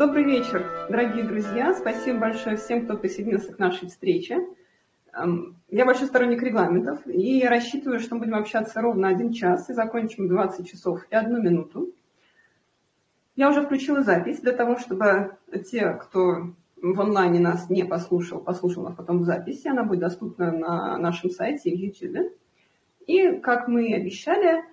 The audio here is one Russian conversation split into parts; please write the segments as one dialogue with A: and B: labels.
A: Добрый вечер, дорогие друзья. Спасибо большое всем, кто присоединился к нашей встрече. Эм, я большой сторонник регламентов и рассчитываю, что мы будем общаться ровно один час и закончим 20 часов и одну минуту. Я уже включила запись для того, чтобы те, кто в онлайне нас не послушал, послушал нас потом в записи. Она будет доступна на нашем сайте и в YouTube. И, как мы и обещали,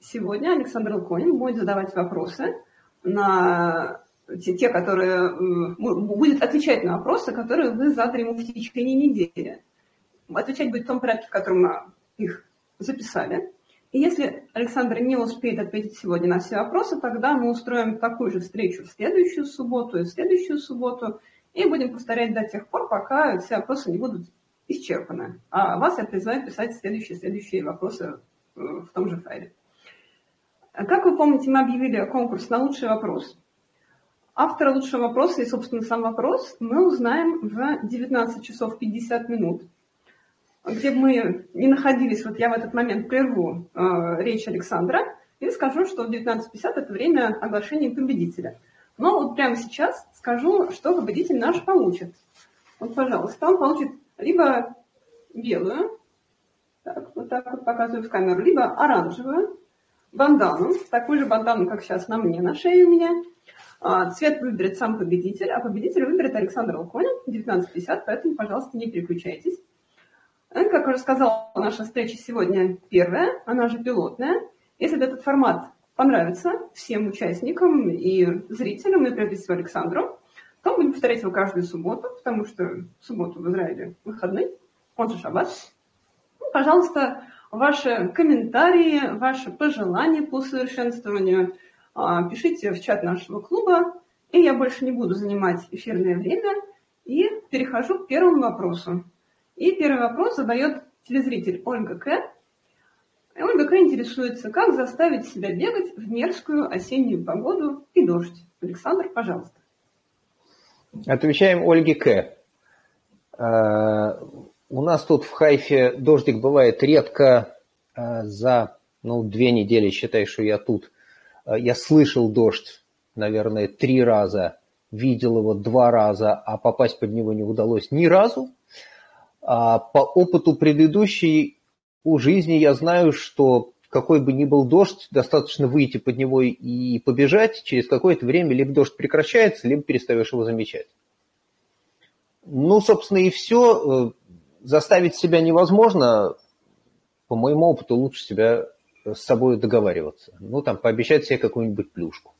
A: сегодня Александр Луконин будет задавать вопросы на те, которые будет отвечать на вопросы, которые вы задали ему в течение недели. Отвечать будет в том порядке, в котором мы их записали. И если Александр не успеет ответить сегодня на все вопросы, тогда мы устроим такую же встречу в следующую субботу и в следующую субботу, и будем повторять до тех пор, пока все вопросы не будут исчерпаны. А вас я призываю писать следующие, следующие вопросы в том же файле. Как вы помните, мы объявили конкурс на лучший вопрос. Автора лучшего вопроса и, собственно, сам вопрос мы узнаем в 19 часов 50 минут где бы мы не находились, вот я в этот момент прерву э, речь Александра и скажу, что в 19.50 это время оглашения победителя. Но вот прямо сейчас скажу, что победитель наш получит. Вот, пожалуйста, он получит либо белую, так, вот так вот показываю в камеру, либо оранжевую бандану, такую же бандану, как сейчас на мне, на шее у меня. А, цвет выберет сам победитель, а победитель выберет Александр Луконин, 19.50, поэтому, пожалуйста, не переключайтесь. Как уже сказала, наша встреча сегодня первая, она же пилотная. Если этот формат понравится всем участникам и зрителям, и прежде всего Александру, то будем повторять его каждую субботу, потому что субботу в Израиле выходный, он же шаббат. Ну, пожалуйста, ваши комментарии, ваши пожелания по усовершенствованию а, пишите в чат нашего клуба, и я больше не буду занимать эфирное время, и перехожу к первому вопросу. И первый вопрос задает телезритель Ольга К. Ольга К. интересуется, как заставить себя бегать в мерзкую осеннюю погоду и дождь. Александр, пожалуйста.
B: Отвечаем Ольге К. Э, у нас тут в Хайфе дождик бывает редко э, за ну, две недели, считай, что я тут. Э, я слышал дождь, наверное, три раза, видел его два раза, а попасть под него не удалось ни разу. А по опыту предыдущей у жизни я знаю, что какой бы ни был дождь, достаточно выйти под него и побежать, через какое-то время либо дождь прекращается, либо перестаешь его замечать. Ну, собственно, и все. Э, заставить себя невозможно. По моему опыту лучше себя с собой договариваться. Ну, там, пообещать себе какую-нибудь плюшку.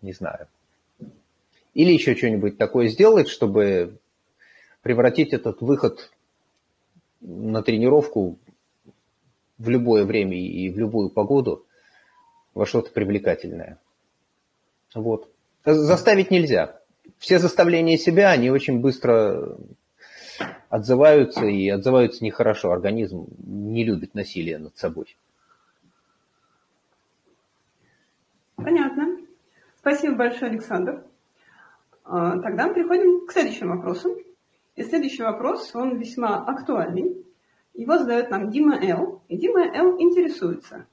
B: Не знаю. Или еще что-нибудь такое сделать, чтобы превратить этот выход на тренировку в любое время и в любую погоду во что-то привлекательное. Вот. Заставить нельзя. Все заставления себя, они очень быстро отзываются и отзываются нехорошо. Организм не любит насилие над собой.
A: Понятно. Спасибо большое, Александр. А, тогда мы переходим к следующему вопросу. И следующий вопрос, он весьма актуальный. Его задает нам Дима Л. И Дима Л. интересуется,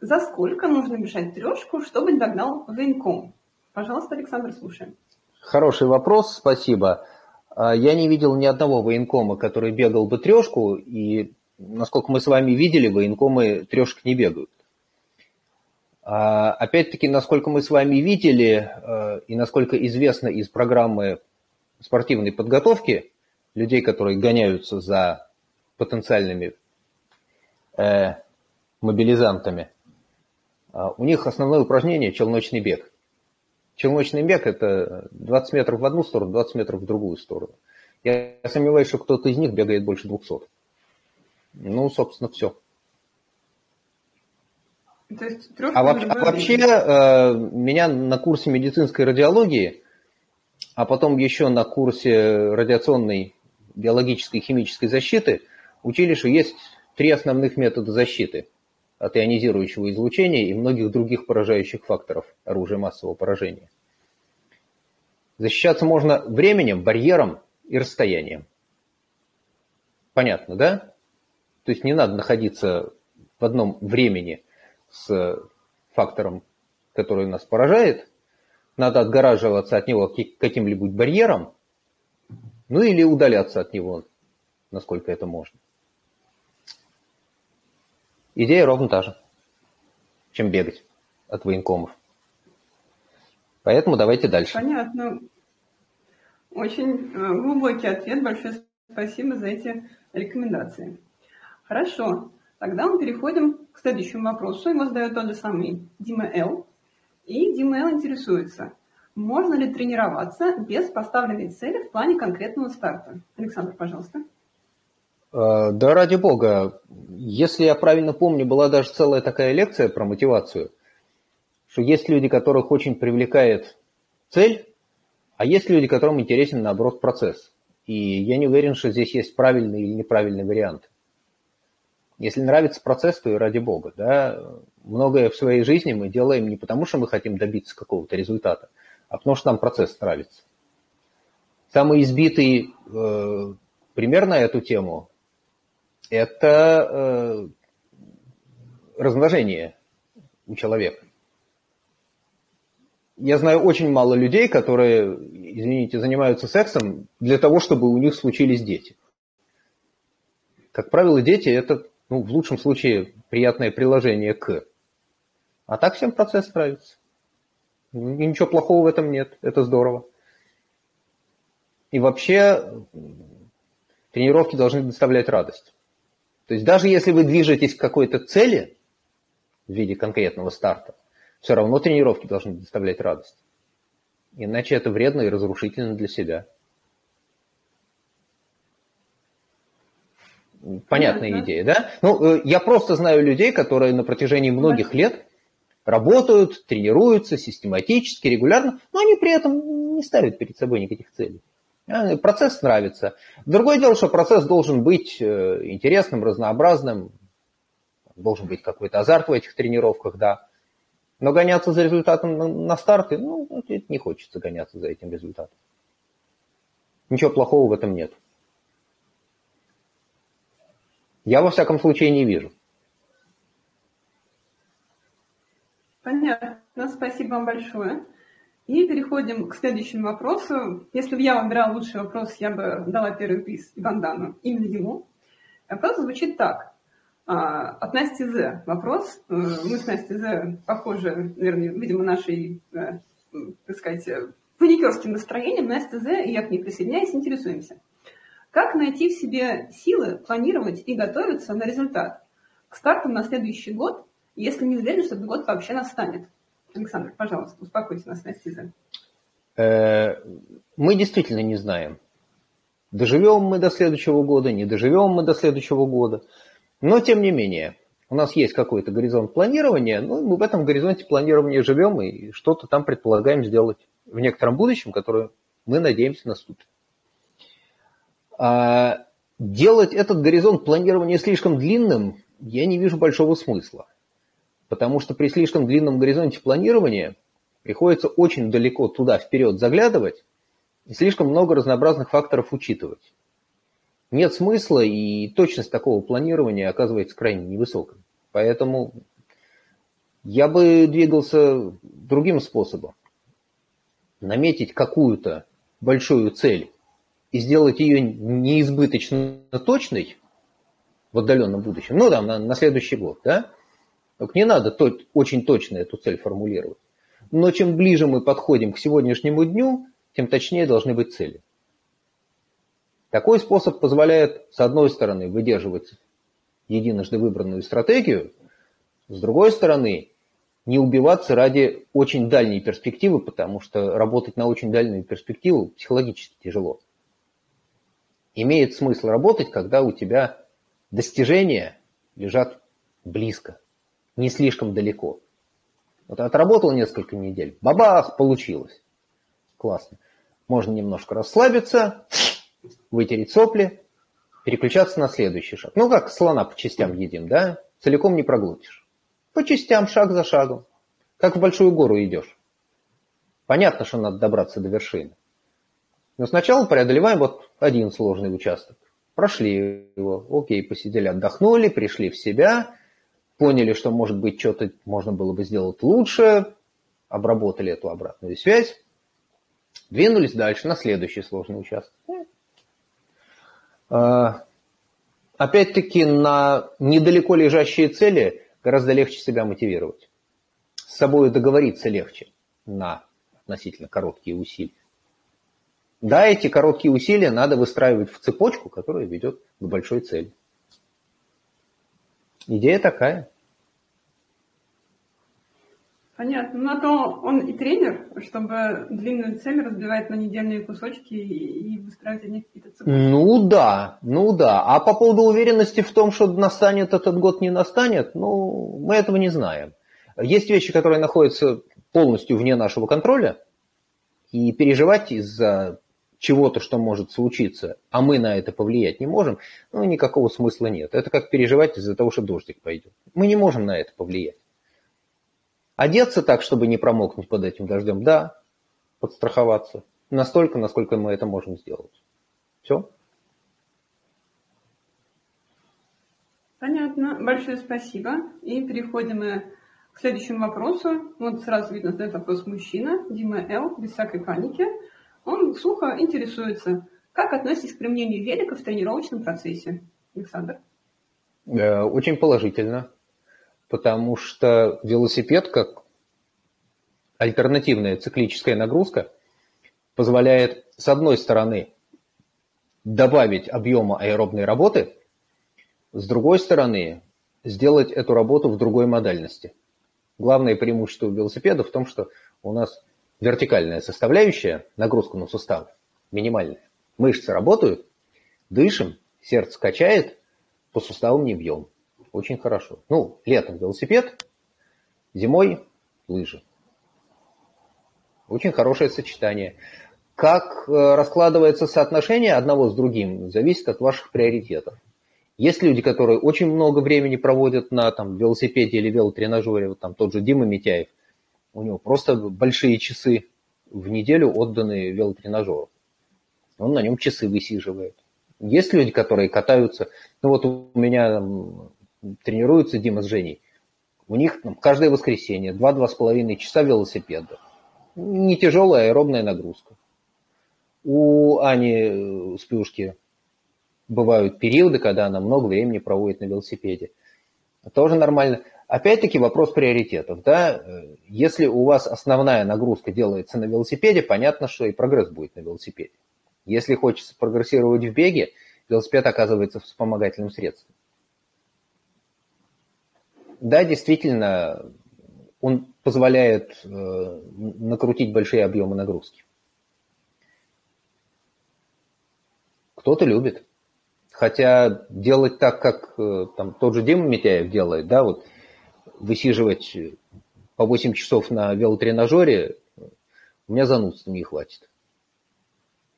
A: за сколько нужно бежать трешку, чтобы догнал военком? Пожалуйста, Александр, слушаем.
B: Хороший вопрос, спасибо. А, я не видел ни одного военкома, который бегал бы трешку, и, насколько мы с вами видели, военкомы трешек не бегают. А, опять-таки, насколько мы с вами видели, а, и насколько известно из программы спортивной подготовки, людей, которые гоняются за потенциальными э, мобилизантами, э, у них основное упражнение – челночный бег. Челночный бег – это 20 метров в одну сторону, 20 метров в другую сторону. Я сомневаюсь, что кто-то из них бегает больше 200. Ну, собственно, все. А, вообще, а вообще э, меня на курсе медицинской радиологии, а потом еще на курсе радиационной биологической и химической защиты учили, что есть три основных метода защиты от ионизирующего излучения и многих других поражающих факторов оружия массового поражения. Защищаться можно временем, барьером и расстоянием. Понятно, да? То есть не надо находиться в одном времени с фактором, который нас поражает, надо отгораживаться от него каким-либо барьером, ну или удаляться от него, насколько это можно. Идея ровно та же, чем бегать от военкомов. Поэтому давайте дальше.
A: Понятно. Очень э, глубокий ответ. Большое спасибо за эти рекомендации. Хорошо. Тогда мы переходим к следующему вопросу. Его задает тот же самый Дима Л. И Дима Л интересуется, можно ли тренироваться без поставленной цели в плане конкретного старта? Александр, пожалуйста.
B: Э, да ради бога. Если я правильно помню, была даже целая такая лекция про мотивацию, что есть люди, которых очень привлекает цель, а есть люди, которым интересен, наоборот, процесс. И я не уверен, что здесь есть правильный или неправильный вариант. Если нравится процесс, то и ради бога. Да? Многое в своей жизни мы делаем не потому, что мы хотим добиться какого-то результата, а потому что нам процесс нравится. Самый избитый э, пример на эту тему – это э, размножение у человека. Я знаю очень мало людей, которые, извините, занимаются сексом для того, чтобы у них случились дети. Как правило, дети – это ну, в лучшем случае, приятное приложение к. А так всем процесс нравится. И ничего плохого в этом нет. Это здорово. И вообще тренировки должны доставлять радость. То есть даже если вы движетесь к какой-то цели в виде конкретного старта, все равно тренировки должны доставлять радость. Иначе это вредно и разрушительно для себя. Понятная Понятно. идея, да? Ну, э, я просто знаю людей, которые на протяжении многих лет работают, тренируются систематически, регулярно, но они при этом не ставят перед собой никаких целей. А, процесс нравится. Другое дело, что процесс должен быть э, интересным, разнообразным, должен быть какой-то азарт в этих тренировках, да. Но гоняться за результатом на старте, ну, не хочется гоняться за этим результатом. Ничего плохого в этом нет. Я во всяком случае не вижу.
A: Понятно. Спасибо вам большое. И переходим к следующему вопросу. Если бы я выбирала лучший вопрос, я бы дала первый приз Ивандану, именно ему. Вопрос звучит так. А, от Насти З. Вопрос. Э, мы с Настей З. похожи, наверное, видимо, нашей, э, так сказать, паникерским настроением. Настя З. и я к ней присоединяюсь, интересуемся. Как найти в себе силы планировать и готовиться на результат к старту на следующий год, если не уверен, что этот год вообще настанет? Александр, пожалуйста, успокойте нас, Настиза.
B: Э, мы действительно не знаем. Доживем мы до следующего года, не доживем мы до следующего года. Но, тем не менее, у нас есть какой-то горизонт планирования, ну, мы в этом горизонте планирования живем и что-то там предполагаем сделать в некотором будущем, которое мы надеемся наступит. А делать этот горизонт планирования слишком длинным я не вижу большого смысла. Потому что при слишком длинном горизонте планирования приходится очень далеко туда вперед заглядывать и слишком много разнообразных факторов учитывать. Нет смысла, и точность такого планирования оказывается крайне невысокой. Поэтому я бы двигался другим способом. Наметить какую-то большую цель и сделать ее неизбыточно точной в отдаленном будущем, ну, там, на, на следующий год, да, так не надо то, очень точно эту цель формулировать. Но чем ближе мы подходим к сегодняшнему дню, тем точнее должны быть цели. Такой способ позволяет, с одной стороны, выдерживать единожды выбранную стратегию, с другой стороны, не убиваться ради очень дальней перспективы, потому что работать на очень дальнюю перспективу психологически тяжело имеет смысл работать, когда у тебя достижения лежат близко, не слишком далеко. Вот отработал несколько недель, бабах, получилось. Классно. Можно немножко расслабиться, вытереть сопли, переключаться на следующий шаг. Ну, как слона по частям едим, да? Целиком не проглотишь. По частям, шаг за шагом. Как в большую гору идешь. Понятно, что надо добраться до вершины. Но сначала преодолеваем вот один сложный участок. Прошли его, окей, посидели, отдохнули, пришли в себя, поняли, что, может быть, что-то можно было бы сделать лучше, обработали эту обратную связь, двинулись дальше на следующий сложный участок. А, опять-таки на недалеко лежащие цели гораздо легче себя мотивировать. С собой договориться легче на относительно короткие усилия. Да, эти короткие усилия надо выстраивать в цепочку, которая ведет к большой цели. Идея такая.
A: Понятно. Ну, а то он и тренер, чтобы длинную цель разбивать на недельные кусочки и выстраивать они какие-то цепочки.
B: Ну да, ну да. А по поводу уверенности в том, что настанет этот год, не настанет, ну, мы этого не знаем. Есть вещи, которые находятся полностью вне нашего контроля, и переживать из-за чего-то, что может случиться, а мы на это повлиять не можем, ну, никакого смысла нет. Это как переживать из-за того, что дождик пойдет. Мы не можем на это повлиять. Одеться так, чтобы не промокнуть под этим дождем, да, подстраховаться. Настолько, насколько мы это можем сделать. Все?
A: Понятно. Большое спасибо. И переходим мы к следующему вопросу. Вот сразу видно, задает вопрос мужчина, Дима Л, без всякой паники. Он сухо интересуется, как относитесь к применению велика в тренировочном процессе? Александр?
B: Э, очень положительно, потому что велосипед, как альтернативная циклическая нагрузка, позволяет, с одной стороны, добавить объема аэробной работы, с другой стороны, сделать эту работу в другой модальности. Главное преимущество велосипеда в том, что у нас вертикальная составляющая, нагрузка на сустав, минимальная. Мышцы работают, дышим, сердце качает, по суставам не бьем. Очень хорошо. Ну, летом велосипед, зимой лыжи. Очень хорошее сочетание. Как э, раскладывается соотношение одного с другим, зависит от ваших приоритетов. Есть люди, которые очень много времени проводят на там, велосипеде или велотренажере, вот там тот же Дима Митяев, у него просто большие часы в неделю отданы велотренажеру. Он на нем часы высиживает. Есть люди, которые катаются. Ну вот у меня там, тренируются Дима с Женей. У них там, каждое воскресенье 2-2,5 часа велосипеда. Не тяжелая аэробная нагрузка. У Ани Спюшки бывают периоды, когда она много времени проводит на велосипеде. Тоже нормально. Опять-таки вопрос приоритетов. Да? Если у вас основная нагрузка делается на велосипеде, понятно, что и прогресс будет на велосипеде. Если хочется прогрессировать в беге, велосипед оказывается вспомогательным средством. Да, действительно, он позволяет э, накрутить большие объемы нагрузки. Кто-то любит. Хотя делать так, как э, там, тот же Дима Митяев делает, да, вот высиживать по 8 часов на велотренажере, у меня занудства не хватит.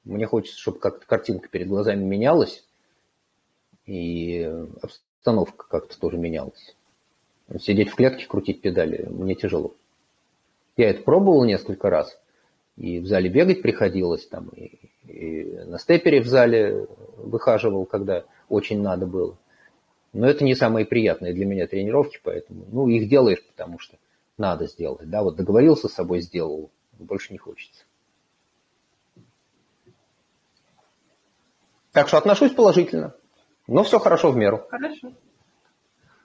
B: Мне хочется, чтобы как-то картинка перед глазами менялась, и обстановка как-то тоже менялась. Сидеть в клетке, крутить педали мне тяжело. Я это пробовал несколько раз, и в зале бегать приходилось, там, и, и на степере в зале выхаживал, когда очень надо было. Но это не самые приятные для меня тренировки, поэтому, ну, их делаешь, потому что надо сделать. Да, вот договорился с собой, сделал, больше не хочется. Так что отношусь положительно. Но все хорошо в меру.
A: Хорошо.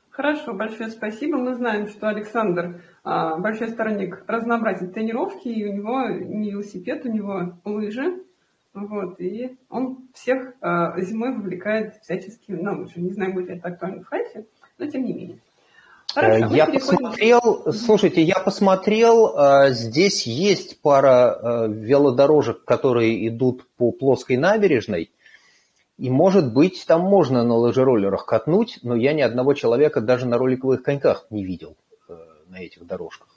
A: Хорошо, большое спасибо. Мы знаем, что Александр а, большой сторонник разнообразия тренировки, и у него не велосипед, у него лыжи. Вот, и он всех э, зимой вовлекает всячески на лыжи. Не знаю, будет ли это актуально в Хайфе, но тем не менее.
B: Хорошо, я посмотрел, слушайте, я посмотрел, здесь есть пара велодорожек, которые идут по плоской набережной, и, может быть, там можно на лыжероллерах катнуть, но я ни одного человека даже на роликовых коньках не видел на этих дорожках.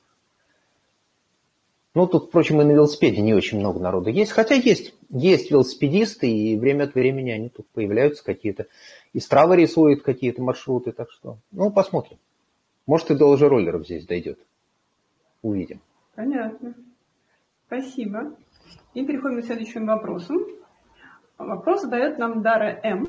B: Ну, тут, впрочем, и на велосипеде не очень много народу есть. Хотя есть, есть велосипедисты, и время от времени они тут появляются какие-то. И Страва рисует какие-то маршруты, так что, ну, посмотрим. Может, и до лыжероллеров здесь дойдет. Увидим.
A: Понятно. Спасибо. И переходим к следующему вопросу. Вопрос задает нам Дара М.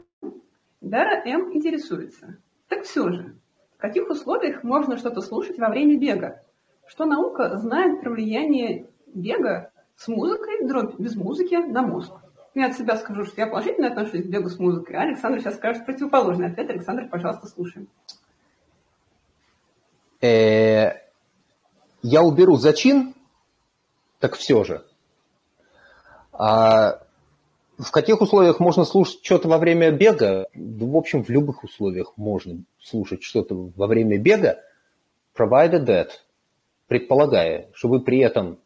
A: Дара М интересуется. Так все же, в каких условиях можно что-то слушать во время бега? Что наука знает про влияние бега с музыкой, дробь без музыки на мозг? Я от себя скажу, что я положительно отношусь к бегу с музыкой, а Александр сейчас скажет противоположный ответ. Александр, пожалуйста, слушаем.
B: Э, я уберу зачин, так все же. А в каких условиях можно слушать что-то во время бега? в общем, в любых условиях можно слушать что-то во время бега, provided that, предполагая, что вы при этом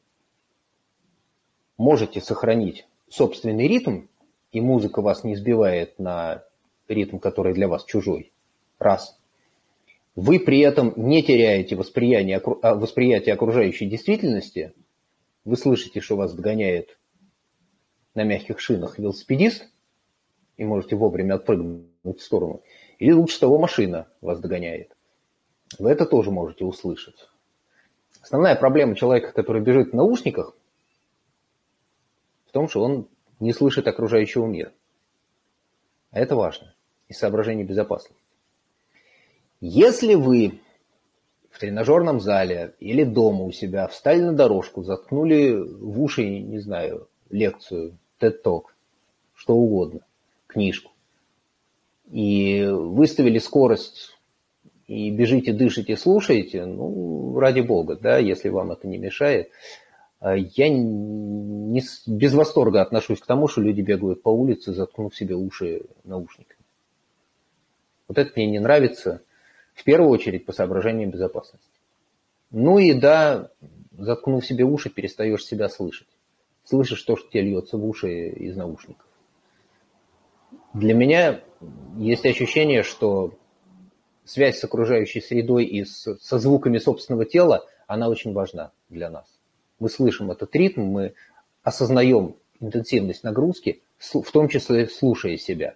B: можете сохранить собственный ритм, и музыка вас не сбивает на ритм, который для вас чужой. Раз. Вы при этом не теряете восприятие, а, восприятие окружающей действительности. Вы слышите, что вас догоняет на мягких шинах велосипедист, и можете вовремя отпрыгнуть в сторону. Или лучше того, машина вас догоняет. Вы это тоже можете услышать. Основная проблема человека, который бежит в наушниках, в том, что он не слышит окружающего мира. А это важно из соображений безопасности. Если вы в тренажерном зале или дома у себя встали на дорожку, заткнули в уши, не знаю, лекцию, TED Talk, что угодно, книжку, и выставили скорость и бежите, дышите, слушаете, ну, ради бога, да, если вам это не мешает. А я не, без восторга отношусь к тому, что люди бегают по улице, заткнув себе уши наушниками. Вот это мне не нравится, в первую очередь по соображениям безопасности. Ну и да, заткнув себе уши, перестаешь себя слышать. Слышишь то, что тебе льется в уши из наушников. Для меня есть ощущение, что связь с окружающей средой и с, со звуками собственного тела, она очень важна для нас. Мы слышим этот ритм, мы осознаем интенсивность нагрузки, в том числе слушая себя.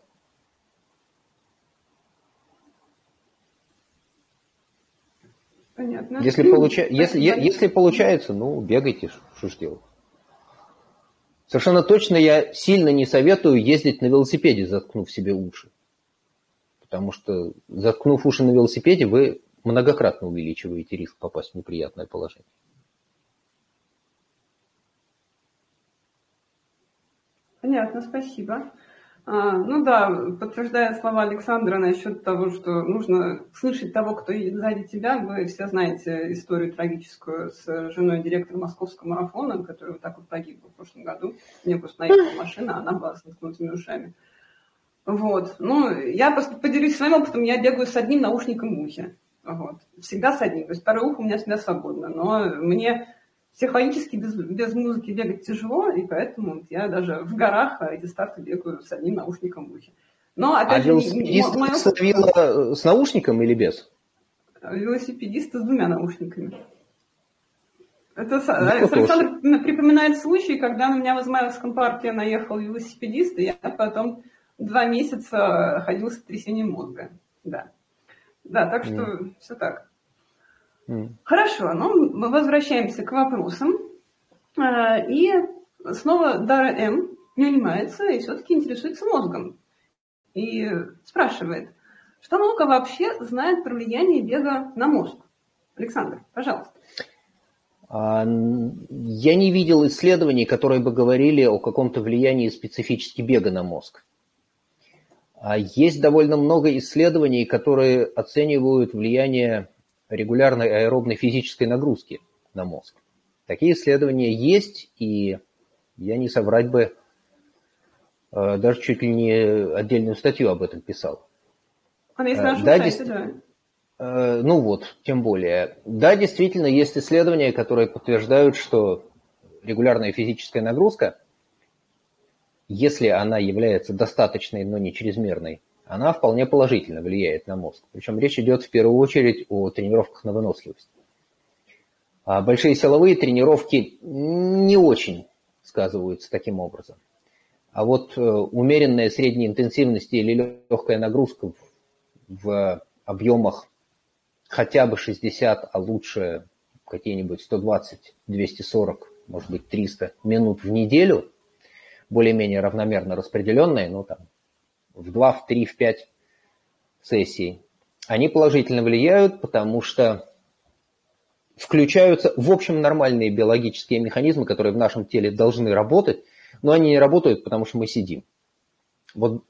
B: Понятно. Если, получа... если, если получается, ну, бегайте, что ж делать. Совершенно точно я сильно не советую ездить на велосипеде, заткнув себе уши. Потому что, заткнув уши на велосипеде, вы многократно увеличиваете риск попасть в неприятное положение.
A: Понятно, спасибо. А, ну да, подтверждая слова Александра насчет того, что нужно слышать того, кто едет сзади тебя, вы все знаете историю трагическую с женой директора московского марафона, который вот так вот погиб в прошлом году. Мне просто наехала машина, она была с ушами. Вот. Ну, я просто поделюсь своим опытом. Я бегаю с одним наушником в ухе. Вот. Всегда с одним. То есть второе ухо у меня всегда свободно. Но мне психологически без, без музыки бегать тяжело, и поэтому я даже в горах эти старты бегаю с одним наушником в ухе.
B: Но, опять а же, велосипедист мое... словила с наушником или без?
A: Велосипедист с двумя наушниками. Это ну, Александр припоминает случай, когда на меня в Измайловском парке наехал велосипедист, и я потом два месяца ходил с трясением мозга. Да. Да, так что mm. все так. Mm. Хорошо, ну мы возвращаемся к вопросам. А, и снова Дара М не унимается и все-таки интересуется мозгом. И спрашивает, что наука вообще знает про влияние бега на мозг? Александр, пожалуйста.
B: А, я не видел исследований, которые бы говорили о каком-то влиянии специфически бега на мозг. А есть довольно много исследований, которые оценивают влияние регулярной аэробной физической нагрузки на мозг. Такие исследования есть, и я не соврать бы, э, даже чуть ли не отдельную статью об этом писал.
A: Она есть на нашем да, сайте, да.
B: Э, ну вот, тем более. Да, действительно, есть исследования, которые подтверждают, что регулярная физическая нагрузка если она является достаточной, но не чрезмерной, она вполне положительно влияет на мозг. Причем речь идет в первую очередь о тренировках на выносливость. А большие силовые тренировки не очень сказываются таким образом. А вот э, умеренная средней интенсивности или легкая нагрузка в, объемах хотя бы 60, а лучше какие-нибудь 120, 240, может быть 300 минут в неделю – более-менее равномерно распределенные, ну там в 2, в 3, в 5 сессий, они положительно влияют, потому что включаются, в общем, нормальные биологические механизмы, которые в нашем теле должны работать, но они не работают, потому что мы сидим. Вот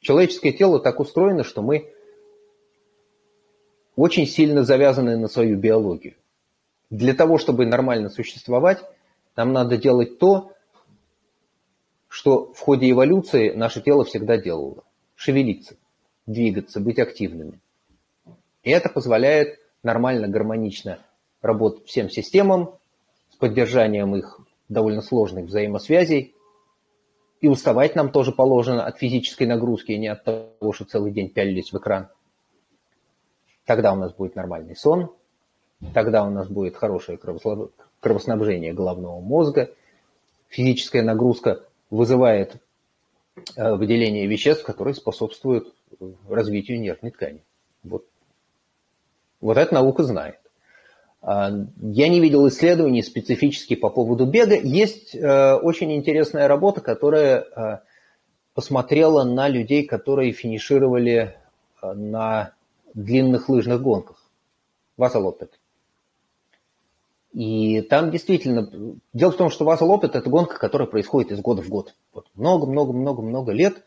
B: человеческое тело так устроено, что мы очень сильно завязаны на свою биологию. Для того, чтобы нормально существовать, нам надо делать то, что в ходе эволюции наше тело всегда делало. Шевелиться, двигаться, быть активными. И это позволяет нормально, гармонично работать всем системам с поддержанием их довольно сложных взаимосвязей. И уставать нам тоже положено от физической нагрузки, не от того, что целый день пялились в экран. Тогда у нас будет нормальный сон, тогда у нас будет хорошее кровоснабжение головного мозга, физическая нагрузка вызывает э, выделение веществ, которые способствуют развитию нервной ткани. Вот вот эта наука знает. А, я не видел исследований специфически по поводу бега. Есть э, очень интересная работа, которая э, посмотрела на людей, которые финишировали на длинных лыжных гонках. Вазалопет. И там действительно... Дело в том, что Вазалопет – это гонка, которая происходит из года в год. Много-много-много-много лет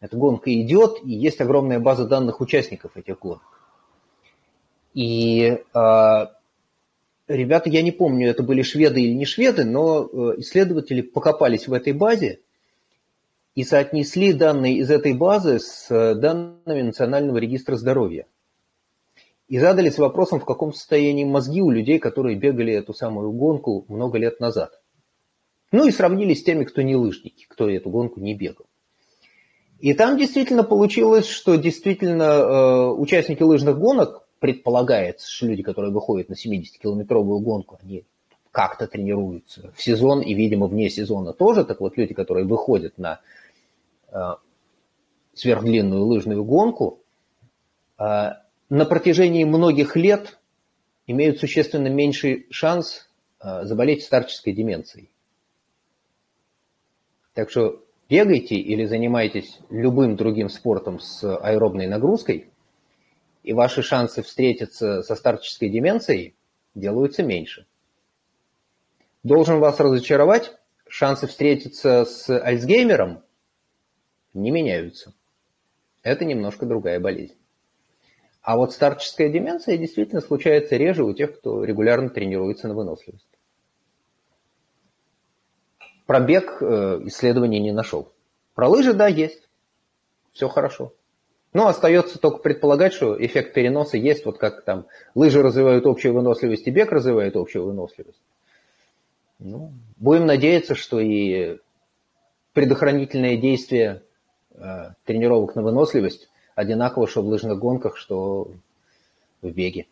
B: эта гонка идет, и есть огромная база данных участников этих гонок. И э, ребята, я не помню, это были шведы или не шведы, но э, исследователи покопались в этой базе и соотнесли данные из этой базы с э, данными Национального регистра здоровья. И задались вопросом, в каком состоянии мозги у людей, которые бегали эту самую гонку много лет назад. Ну и сравнили с теми, кто не лыжники, кто эту гонку не бегал. И там действительно получилось, что действительно э, участники лыжных гонок предполагается, что люди, которые выходят на 70-километровую гонку, они как-то тренируются в сезон и, видимо, вне сезона тоже. Так вот, люди, которые выходят на э, сверхдлинную лыжную гонку, э, на протяжении многих лет имеют существенно меньший шанс э, заболеть старческой деменцией. Так что бегайте или занимайтесь любым другим спортом с аэробной нагрузкой – и ваши шансы встретиться со старческой деменцией делаются меньше. Должен вас разочаровать, шансы встретиться с Альцгеймером не меняются. Это немножко другая болезнь. А вот старческая деменция действительно случается реже у тех, кто регулярно тренируется на выносливость. Про бег э, исследований не нашел. Про лыжи, да, есть. Все хорошо. Но остается только предполагать, что эффект переноса есть, вот как там лыжи развивают общую выносливость и бег развивает общую выносливость. Ну, будем надеяться, что и предохранительное действие э, тренировок на выносливость одинаково, что в лыжных гонках, что в беге.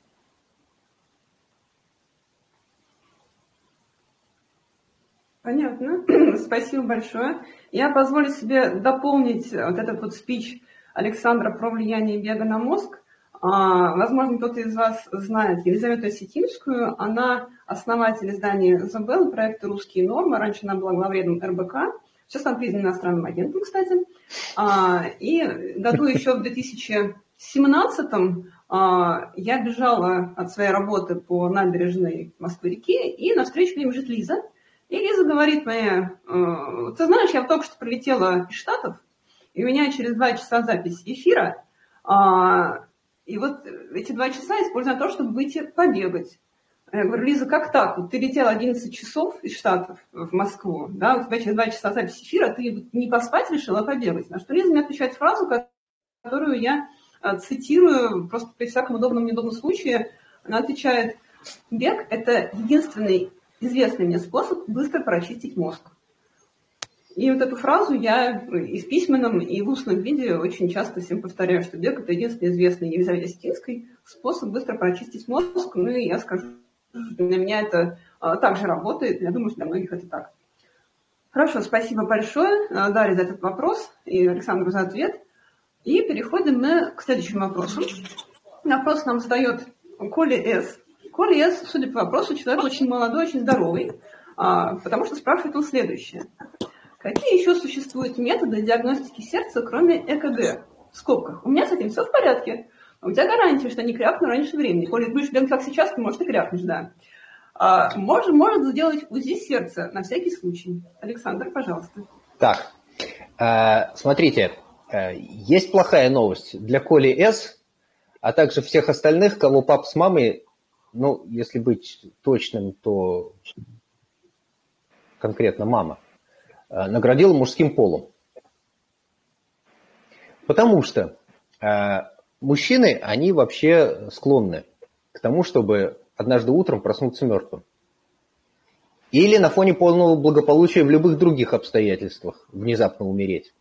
A: Понятно. Спасибо большое. Я позволю себе дополнить вот этот вот спич Александра про влияние бега на мозг. А, возможно, кто-то из вас знает Елизавету Осетинскую. Она основатель издания «Забел», проекта «Русские нормы». Раньше она была главредом РБК. Сейчас она признана иностранным агентом, кстати. А, и году еще в 2017 а, я бежала от своей работы по набережной Москвы-реки, и навстречу мне бежит Лиза. И Лиза говорит мне, ты знаешь, я только что прилетела из Штатов, и у меня через два часа запись эфира. А, и вот эти два часа использую на то, чтобы выйти побегать. Я говорю, Лиза, как так? Вот ты летела 11 часов из Штатов в Москву, да, у тебя через два часа запись эфира, ты не поспать решила, а побегать. На что Лиза мне отвечает фразу, которую я а, цитирую просто при всяком удобном неудобном случае. Она отвечает, бег – это единственный известный мне способ быстро прочистить мозг. И вот эту фразу я и в письменном, и в устном виде очень часто всем повторяю, что бег – это единственный известный Елизавете способ быстро прочистить мозг. Ну и я скажу, для меня это а, также работает. Я думаю, что для многих это так. Хорошо, спасибо большое, а, Дарья, за этот вопрос и Александру за ответ. И переходим мы к следующему вопросу. Вопрос нам задает Коля С. Коля С, судя по вопросу, человек очень молодой, очень здоровый, а, потому что спрашивает он следующее. Какие еще существуют методы диагностики сердца, кроме ЭКГ? В скобках. У меня с этим все в порядке. У тебя гарантия, что не крякну раньше времени. Коли будешь делать как сейчас, то, может, и крякнешь, да. А, может, может сделать УЗИ сердца на всякий случай. Александр, пожалуйста.
B: Так, э, смотрите, э, есть плохая новость для Коли С, а также всех остальных, кого пап с мамой, ну, если быть точным, то конкретно мама, э, наградила мужским полом. Потому что мужчины, они вообще склонны к тому, чтобы однажды утром проснуться мертвым. Или на фоне полного благополучия в любых других обстоятельствах внезапно умереть.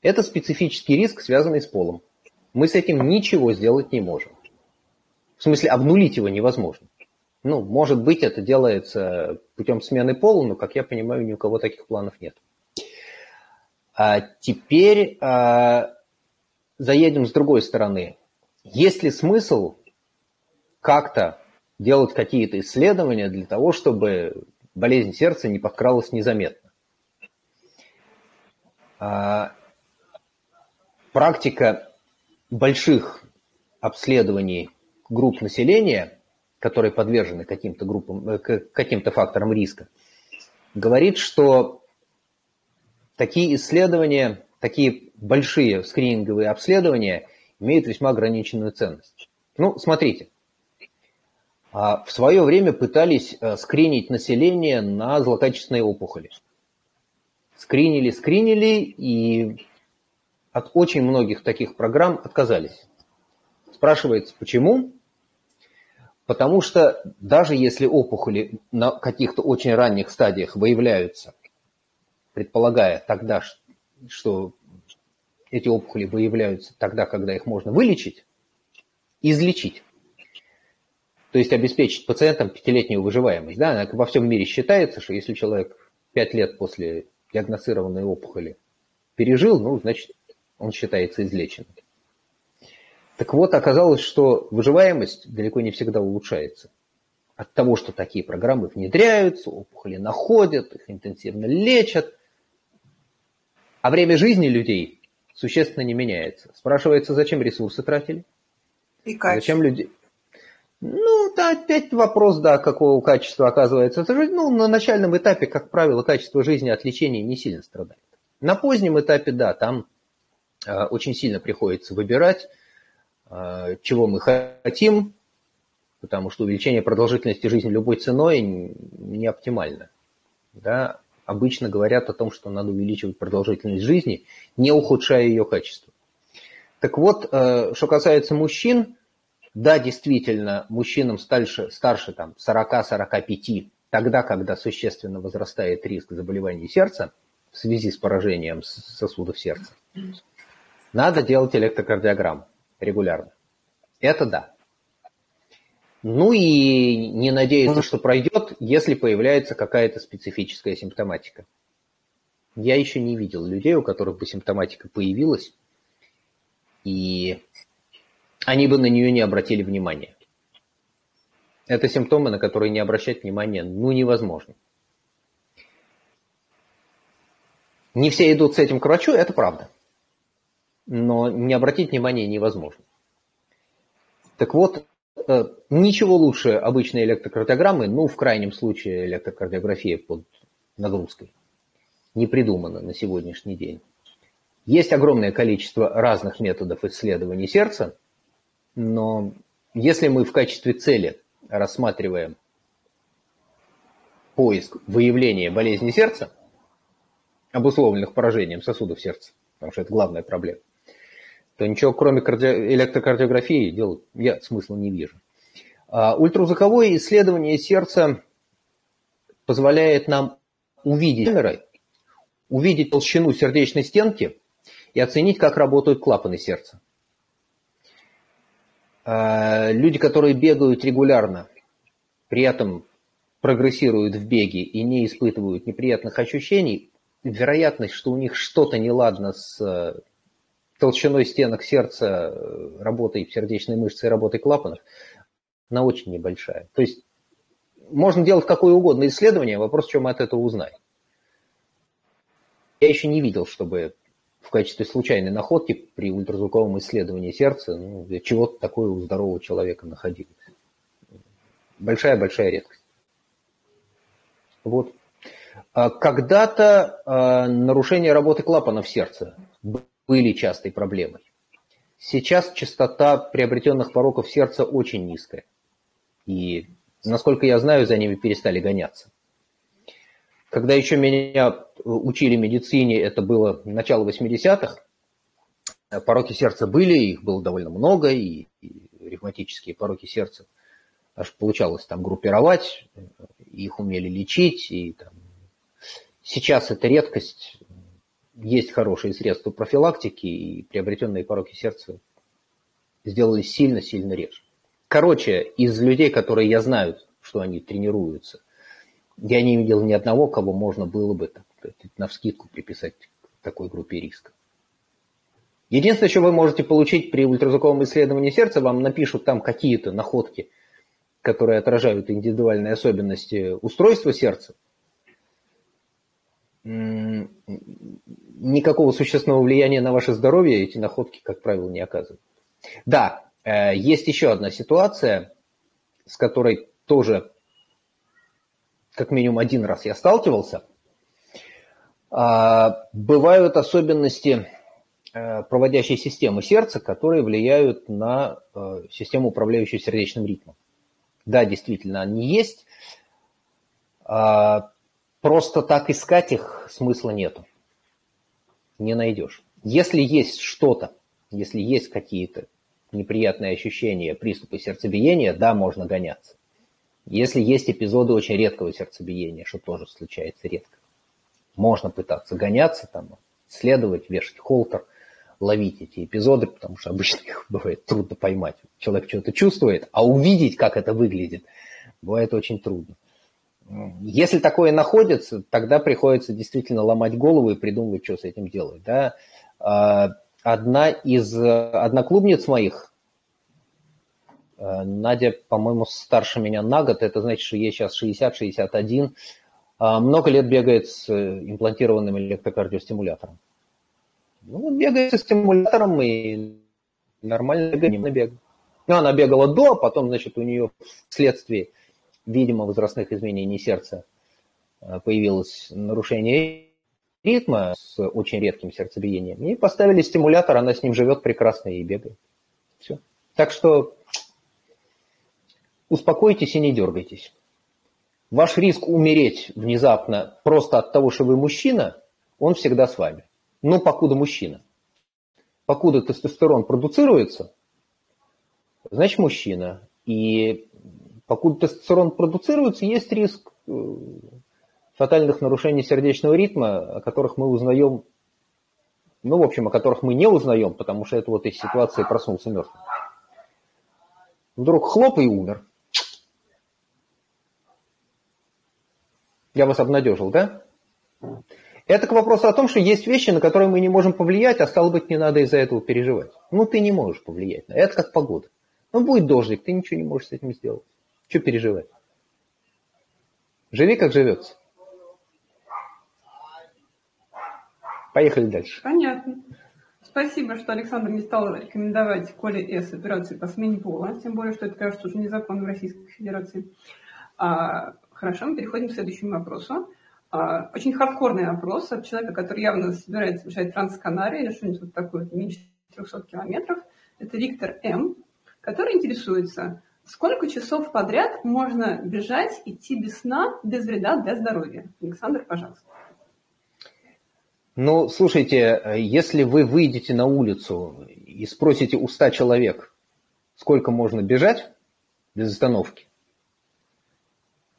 B: Это специфический риск, связанный с полом. Мы с этим ничего сделать не можем. В смысле, обнулить его невозможно. Ну, может быть, это делается путем смены пола, но, как я понимаю, ни у кого таких планов нет. А теперь а, заедем с другой стороны. Есть ли смысл как-то делать какие-то исследования для того, чтобы болезнь сердца не подкралась незаметно. А, практика больших обследований групп населения, которые подвержены каким-то группам, э, каким-то факторам риска, говорит, что такие исследования, такие большие скрининговые обследования имеют весьма ограниченную ценность. Ну, смотрите, а в свое время пытались э, скринить население на злокачественные опухоли. Скринили, скринили, и от очень многих таких программ отказались. Спрашивается, почему? Потому что даже если опухоли на каких-то очень ранних стадиях выявляются, предполагая тогда, что эти опухоли выявляются тогда, когда их можно вылечить, излечить, то есть обеспечить пациентам пятилетнюю выживаемость. Да? Во всем мире считается, что если человек пять лет после диагностированной опухоли пережил, ну, значит, он считается излеченным. Так вот, оказалось, что выживаемость далеко не всегда улучшается. От того, что такие программы внедряются, опухоли находят, их интенсивно лечат, а время жизни людей существенно не меняется. Спрашивается, зачем ресурсы тратили? И Зачем люди, ну, да, опять вопрос, да, какого качества оказывается жизнь. Ну, на начальном этапе, как правило, качество жизни от лечения не сильно страдает. На позднем этапе, да, там э, очень сильно приходится выбирать, э, чего мы хотим, потому что увеличение продолжительности жизни любой ценой не оптимально. Да? Обычно говорят о том, что надо увеличивать продолжительность жизни, не ухудшая ее качество. Так вот, э, что касается мужчин, да, действительно, мужчинам старше, старше там, 40-45, тогда, когда существенно возрастает риск заболеваний сердца в связи с поражением сосудов сердца, надо делать электрокардиограмму регулярно. Это да. Ну и не надеяться, что пройдет, если появляется какая-то специфическая симптоматика. Я еще не видел людей, у которых бы симптоматика появилась, и они бы на нее не обратили внимания. Это симптомы, на которые не обращать внимания ну невозможно. Не все идут с этим к врачу, это правда. Но не обратить внимания невозможно. Так вот, ничего лучше обычной электрокардиограммы, ну, в крайнем случае электрокардиография под нагрузкой, не придумано на сегодняшний день. Есть огромное количество разных методов исследования сердца – но если мы в качестве цели рассматриваем поиск выявления болезни сердца, обусловленных поражением сосудов сердца, потому что это главная проблема, то ничего кроме карди... электрокардиографии делать я смысла не вижу. А ультразвуковое исследование сердца позволяет нам увидеть увидеть толщину сердечной стенки и оценить, как работают клапаны сердца. А, люди, которые бегают регулярно, при этом прогрессируют в беге и не испытывают неприятных ощущений, вероятность, что у них что-то неладно с толщиной стенок сердца, э, работой сердечной мышцы и работой клапанов, она очень небольшая. То есть можно делать какое угодно исследование, вопрос, что мы от этого узнаем. Я еще не видел, чтобы в качестве случайной находки при ультразвуковом исследовании сердца, ну, чего-то такое у здорового человека находилось. Большая-большая редкость. Вот. А когда-то э, нарушение работы клапанов сердца были частой проблемой. Сейчас частота приобретенных пороков сердца очень низкая. И, насколько я знаю, за ними перестали гоняться. Когда еще меня учили медицине, это было начало 80-х, пороки сердца были, их было довольно много, и, и ревматические пороки сердца аж получалось там группировать, их умели лечить, и там, сейчас это редкость, есть хорошие средства профилактики, и приобретенные пороки сердца сделались сильно-сильно реже. Короче, из людей, которые я знаю, что они тренируются, я не видел ни одного, кого можно было бы на вскидку приписать к такой группе риска. Единственное, что вы можете получить при ультразвуковом исследовании сердца, вам напишут там какие-то находки, которые отражают индивидуальные особенности устройства сердца. Никакого существенного влияния на ваше здоровье эти находки, как правило, не оказывают. Да, э, есть еще одна ситуация, с которой тоже как минимум один раз я сталкивался. А, бывают особенности э, проводящей системы сердца, которые влияют на э, систему, управляющую сердечным ритмом. Да, действительно, они есть. А, просто так искать их смысла нету. Не найдешь. Если есть что-то, если есть какие-то неприятные ощущения, приступы сердцебиения, да, можно гоняться. Если есть эпизоды очень редкого сердцебиения, что тоже случается редко, можно пытаться гоняться, там, следовать, вешать холтер, ловить эти эпизоды, потому что обычно их бывает трудно поймать. Человек что-то чувствует, а увидеть, как это выглядит, бывает очень трудно. Если такое находится, тогда приходится действительно ломать голову и придумывать, что с этим делать. Да? А, одна из одноклубниц моих, Э, Надя, по-моему, старше меня на год, это значит, что ей сейчас 60-61. А, много лет бегает с э, имплантированным электрокардиостимулятором. Ну, бегает со стимулятором и нормально бегает. Ну, она бегала до, а потом, значит, у нее вследствие, видимо, возрастных изменений сердца э, появилось нарушение ритма с очень редким сердцебиением. И поставили стимулятор, она с ним живет прекрасно и бегает. Все. Так что успокойтесь и не дергайтесь. Ваш риск умереть внезапно просто от того, что вы мужчина, он всегда с вами. Но покуда мужчина. Покуда тестостерон продуцируется, значит мужчина. И покуда тестостерон продуцируется, есть риск э, фатальных нарушений сердечного ритма, о которых мы узнаем, ну, в общем, о которых мы не узнаем, потому что это вот из ситуации проснулся мертвым. Вдруг хлоп и умер. Я вас обнадежил, да? Это к вопросу о том, что есть вещи, на которые мы не можем повлиять, а стало быть, не надо из-за этого переживать. Ну, ты не можешь повлиять. Это как погода. Ну, будет дождик, ты ничего не можешь с этим сделать. Что переживать? Живи, как живется. Поехали дальше.
A: Понятно. Спасибо, что Александр не стал рекомендовать Коле С операцию по смене пола, тем более, что это, кажется, уже незаконно в Российской Федерации. А, Хорошо, мы переходим к следующему вопросу. А, очень хардкорный вопрос от человека, который явно собирается совершать трансканарий или что-нибудь вот такое, меньше 300 километров. Это Виктор М., который интересуется, сколько часов подряд можно бежать, идти без сна, без вреда для здоровья? Александр, пожалуйста.
B: Ну, слушайте, если вы выйдете на улицу и спросите у 100 человек, сколько можно бежать без остановки,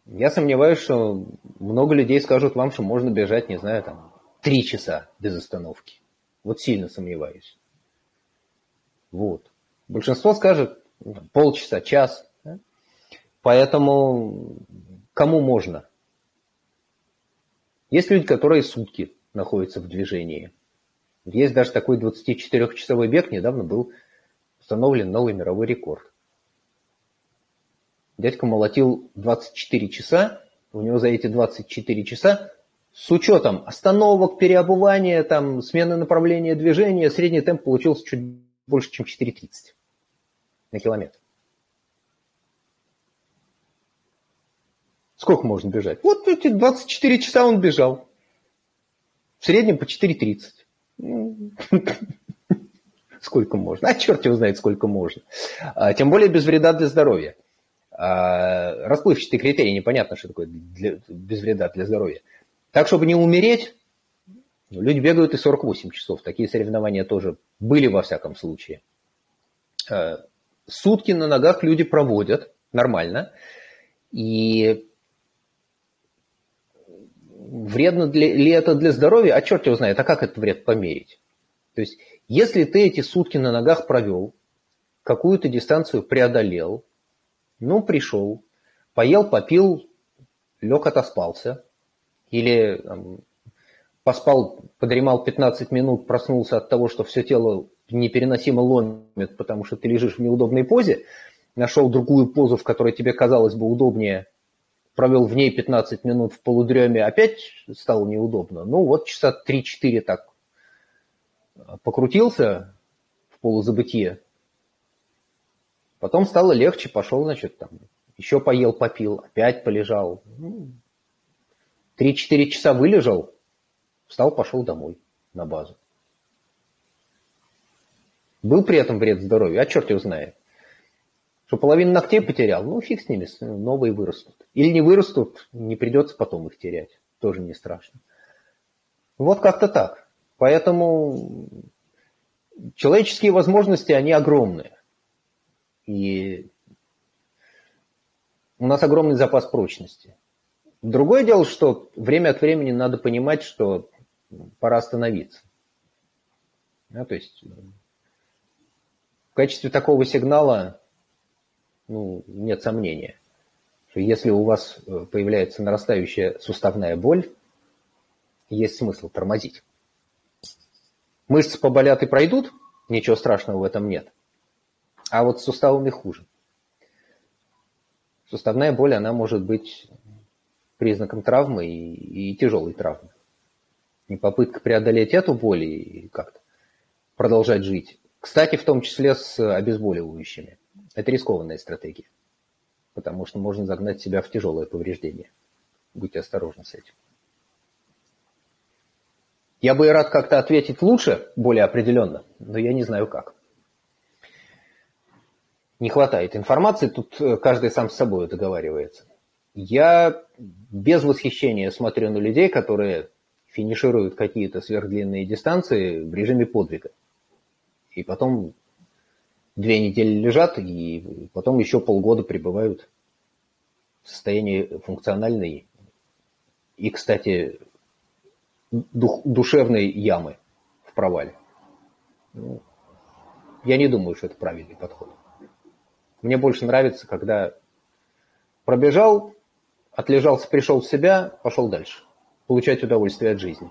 B: я сомневаюсь, что много людей скажут вам, что можно бежать, не знаю, там, три часа без остановки. Вот сильно сомневаюсь. Вот. Большинство скажет полчаса, час. Поэтому кому можно? Есть люди, которые сутки находятся в движении. Есть даже такой 24-часовой бег, недавно был установлен новый мировой рекорд. Дядька молотил 24 часа, у него за эти 24 часа с учетом остановок, переобувания, там, смены направления движения, средний темп получился чуть больше, чем 4,30 на километр. Сколько можно бежать? Вот эти 24 часа он бежал. В среднем по 4.30. Сколько можно? А черт его знает, сколько можно. А, тем более без вреда для здоровья. А, расплывчатый критерий, непонятно, что такое для, без вреда для здоровья. Так, чтобы не умереть, люди бегают и 48 часов. Такие соревнования тоже были во всяком случае. Сутки на ногах люди проводят нормально. И вредно ли это для здоровья? А черт его знает, а как этот вред померить? То есть, если ты эти сутки на ногах провел, какую-то дистанцию преодолел, ну, пришел, поел, попил, лег, отоспался, или там, поспал, подремал 15 минут, проснулся от того, что все тело непереносимо ломит, потому что ты лежишь в неудобной позе, нашел другую позу, в которой тебе казалось бы удобнее – провел в ней 15 минут в полудреме, опять стало неудобно. Ну вот часа 3-4 так покрутился в полузабытие. Потом стало легче, пошел, значит, там, еще поел, попил, опять полежал. 3-4 ну, часа вылежал, встал, пошел домой на базу. Был при этом вред здоровью, а черт его знает. Что половину ногтей потерял, ну фиг с ними, новые вырастут. Или не вырастут, не придется потом их терять. Тоже не страшно. Вот как-то так. Поэтому человеческие возможности, они огромные. И у нас огромный запас прочности. Другое дело, что время от времени надо понимать, что пора остановиться. Да, то есть в качестве такого сигнала ну, нет сомнения, что если у вас э, появляется нарастающая суставная боль, есть смысл тормозить. Мышцы поболят и пройдут, ничего страшного в этом нет. А вот с суставами хуже. Суставная боль, она может быть признаком травмы и, и тяжелой травмы. И попытка преодолеть эту боль и как-то продолжать жить. Кстати, в том числе с обезболивающими. Это рискованная стратегия, потому что можно загнать себя в тяжелое повреждение. Будьте осторожны с этим. Я бы и рад как-то ответить лучше, более определенно, но я не знаю как. Не хватает информации, тут э, каждый сам с собой договаривается. Я без восхищения смотрю на людей, которые финишируют какие-то сверхдлинные дистанции в режиме подвига. И потом две недели лежат, и потом еще полгода пребывают в состоянии функциональной и, кстати, дух, душевной ямы в провале. Ну, я не думаю, что это правильный подход. Мне больше нравится, когда пробежал, отлежался, пришел в себя, пошел дальше. Получать удовольствие от жизни.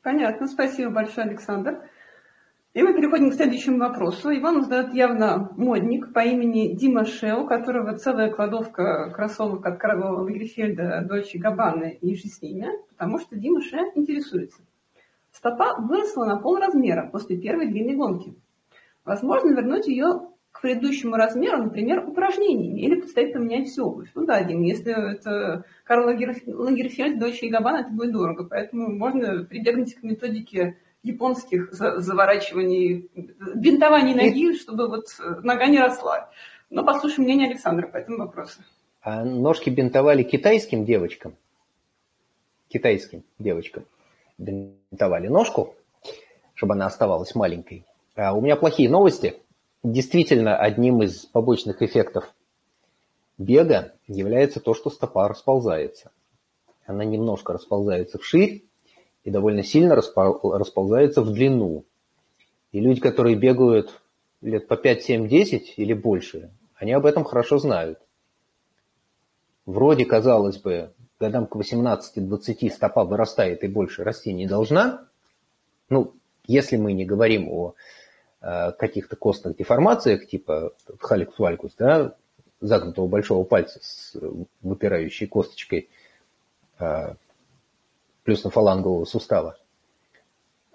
A: Понятно, спасибо большое, Александр. И мы переходим к следующему вопросу. Его нам задает явно модник по имени Дима Шел, у которого целая кладовка кроссовок от Карла Лагерфельда, Дольче Габбаны и же с ними, потому что Дима Ше интересуется. Стопа выросла на пол размера после первой длинной гонки. Возможно вернуть ее предыдущему размеру, например, упражнениями, или предстоит поменять всю обувь. Ну да, Дим, если это Карл Лагерфельд, дочь Габана, это будет дорого, поэтому можно прибегнуть к методике японских заворачиваний, бинтований ноги, чтобы вот нога не росла. Но послушаем мнение Александра по этому вопросу.
B: А ножки бинтовали китайским девочкам? Китайским девочкам бинтовали ножку, чтобы она оставалась маленькой. А у меня плохие новости – Действительно, одним из побочных эффектов бега является то, что стопа расползается. Она немножко расползается вширь и довольно сильно расползается в длину. И люди, которые бегают лет по 5, 7, 10 или больше, они об этом хорошо знают. Вроде, казалось бы, годам к 18-20 стопа вырастает и больше расти не должна. Ну, если мы не говорим о каких-то костных деформациях, типа халикс валькус, да, загнутого большого пальца с выпирающей косточкой а, плюсно-фалангового сустава.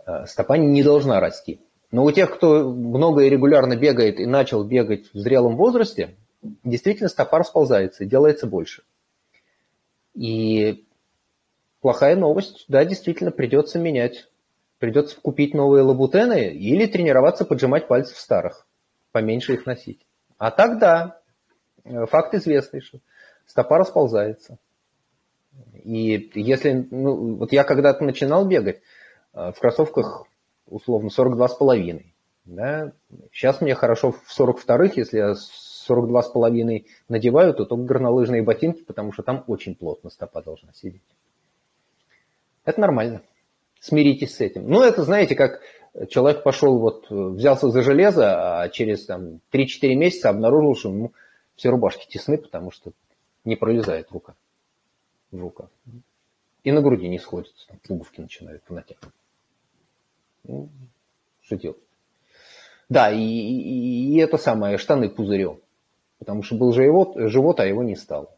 B: А, стопа не должна расти. Но у тех, кто много и регулярно бегает и начал бегать в зрелом возрасте, действительно стопа расползается и делается больше. И плохая новость, да, действительно придется менять. Придется купить новые лабутены или тренироваться поджимать пальцы в старых, поменьше их носить. А так да, факт известный, что стопа расползается. И если, ну, вот я когда-то начинал бегать э, в кроссовках условно 42,5. Да? Сейчас мне хорошо в 42-х, если я 42,5 надеваю, то только горнолыжные ботинки, потому что там очень плотно стопа должна сидеть. Это нормально. Смиритесь с этим. Ну, это, знаете, как человек пошел, вот, взялся за железо, а через там, 3-4 месяца обнаружил, что ему все рубашки тесны, потому что не пролезает рука в руках. И на груди не сходится, там, пуговки начинают натягивать. Ну, что делать? Да, и, и, и это самое, штаны пузырем. Потому что был живот, живот, а его не стало.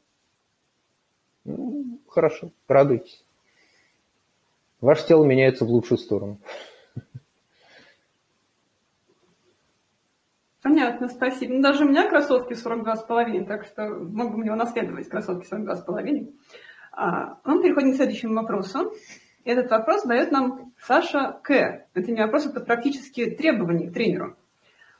B: Ну, хорошо, радуйтесь. Ваше тело меняется в лучшую сторону.
A: Понятно, спасибо. Ну, даже у меня кроссовки 42,5, так что могу мне унаследовать кроссовки 42,5. А, мы переходим к следующему вопросу. Этот вопрос дает нам Саша К. Это не вопрос, это практически требования к тренеру.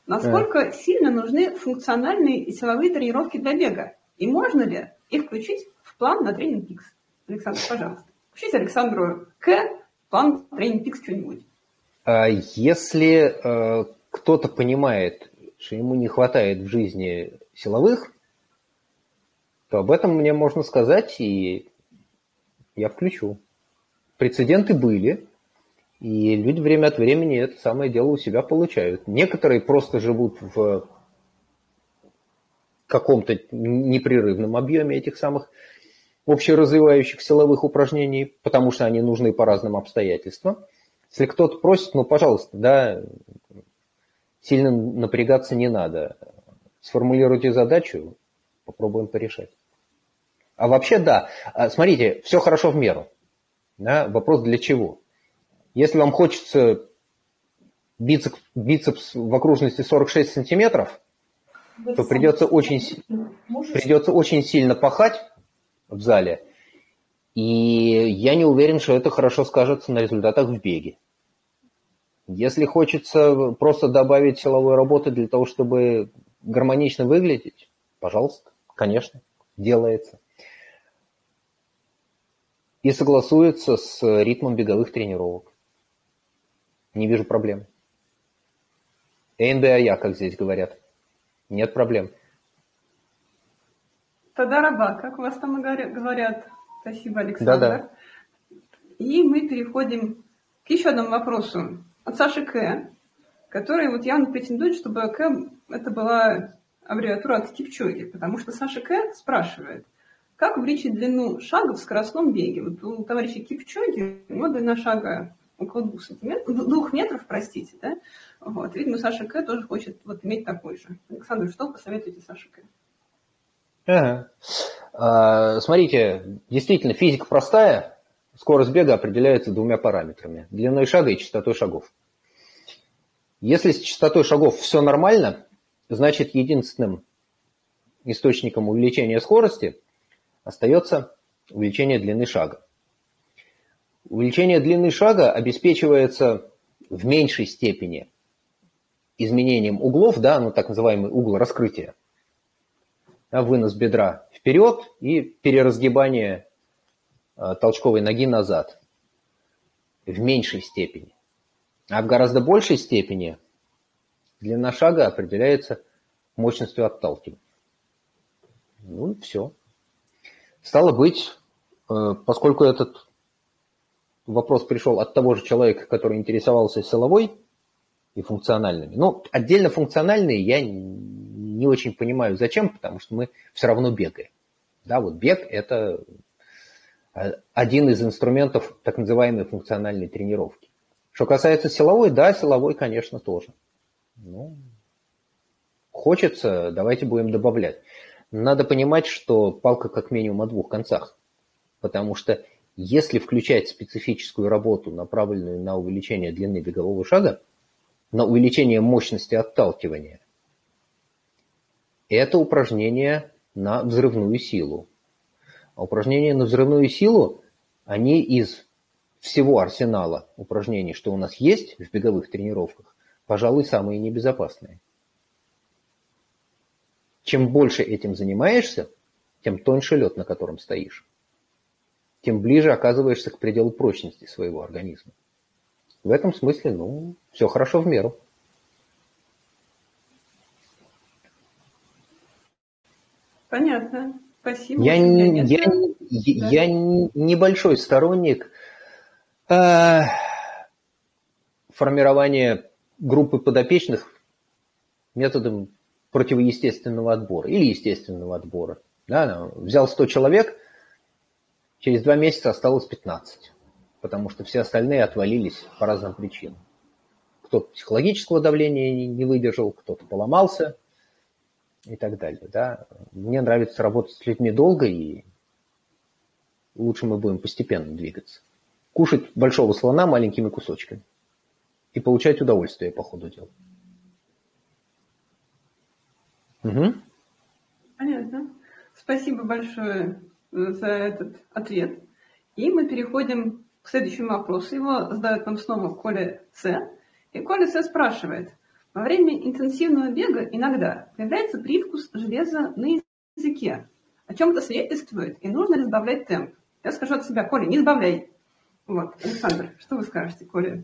A: Насколько да. сильно нужны функциональные и силовые тренировки для бега? И можно ли их включить в план на тренинг Пикс? Александр, пожалуйста. Включите Александру К. план тренинг Пикс что-нибудь.
B: А если э, кто-то понимает, что ему не хватает в жизни силовых, то об этом мне можно сказать, и я включу прецеденты были, и люди время от времени это самое дело у себя получают. Некоторые просто живут в каком-то непрерывном объеме этих самых общеразвивающих силовых упражнений, потому что они нужны по разным обстоятельствам. Если кто-то просит, ну, пожалуйста, да, сильно напрягаться не надо. Сформулируйте задачу, попробуем порешать. А вообще, да, а, смотрите, все хорошо в меру. Да? Вопрос для чего? Если вам хочется бицепс, бицепс в окружности 46 сантиметров, то придется очень, придется очень сильно пахать в зале. И я не уверен, что это хорошо скажется на результатах в беге. Если хочется просто добавить силовой работы для того, чтобы гармонично выглядеть, пожалуйста, конечно, делается и согласуется с ритмом беговых тренировок. Не вижу проблем. НДАЯ, как здесь говорят. Нет проблем.
A: Тогда раба, как у вас там говорят. Спасибо, Александр. Да-да. И мы переходим к еще одному вопросу от Саши К, который вот явно претендует, чтобы К это была аббревиатура от Кипчоги, потому что Саша К спрашивает – как увеличить длину шага в скоростном беге? Вот у товарища Кипчоги у него длина шага около двух, сантиметров, двух метров, простите, да? Вот. Видимо, Саша К. тоже хочет вот иметь такой же. Александр, что посоветуете Саше К?
B: А, смотрите, действительно, физика простая. Скорость бега определяется двумя параметрами. Длиной шага и частотой шагов. Если с частотой шагов все нормально, значит единственным источником увеличения скорости – остается увеличение длины шага. Увеличение длины шага обеспечивается в меньшей степени изменением углов, да, ну так называемый угол раскрытия, вынос бедра вперед и переразгибание э, толчковой ноги назад в меньшей степени. А в гораздо большей степени длина шага определяется мощностью отталкивания. Ну и все. Стало быть, э, поскольку этот вопрос пришел от того же человека, который интересовался силовой и функциональными, ну, отдельно функциональные я не очень понимаю, зачем, потому что мы все равно бегаем. Да, вот бег – это э, один из инструментов так называемой функциональной тренировки. Что касается силовой, да, силовой, конечно, тоже. Ну, хочется, давайте будем добавлять. надо понимать, что палка как минимум о двух концах. Потому что если включать специфическую работу, направленную на увеличение длины бегового шага, на увеличение мощности отталкивания, это упражнение на взрывную силу. А упражнения на взрывную силу, они из всего арсенала упражнений, что у нас есть в беговых тренировках, пожалуй, самые небезопасные. Чем больше этим занимаешься, тем тоньше лед, на котором стоишь. Тем ближе оказываешься к пределу прочности своего организма. В этом смысле, ну, все хорошо в меру.
A: Понятно. Спасибо.
B: Я, не, я, да. я небольшой сторонник э, формирования группы подопечных методом противоестественного отбора или естественного отбора. Да, взял 100 человек, через два месяца осталось 15, потому что все остальные отвалились по разным причинам. Кто-то психологического давления не выдержал, кто-то поломался и так далее. Да. Мне нравится работать с людьми долго, и лучше мы будем постепенно двигаться. Кушать большого слона маленькими кусочками и получать удовольствие по ходу дела.
A: Угу. Понятно. Спасибо большое э, за этот ответ. И мы переходим к следующему вопросу. Его задает нам снова Коля С. И Коля С спрашивает. Во время интенсивного бега иногда появляется привкус железа на языке. О чем это свидетельствует и нужно ли сбавлять темп? Я скажу от себя, Коля, не сбавляй. Вот, Александр, что вы скажете, Коля?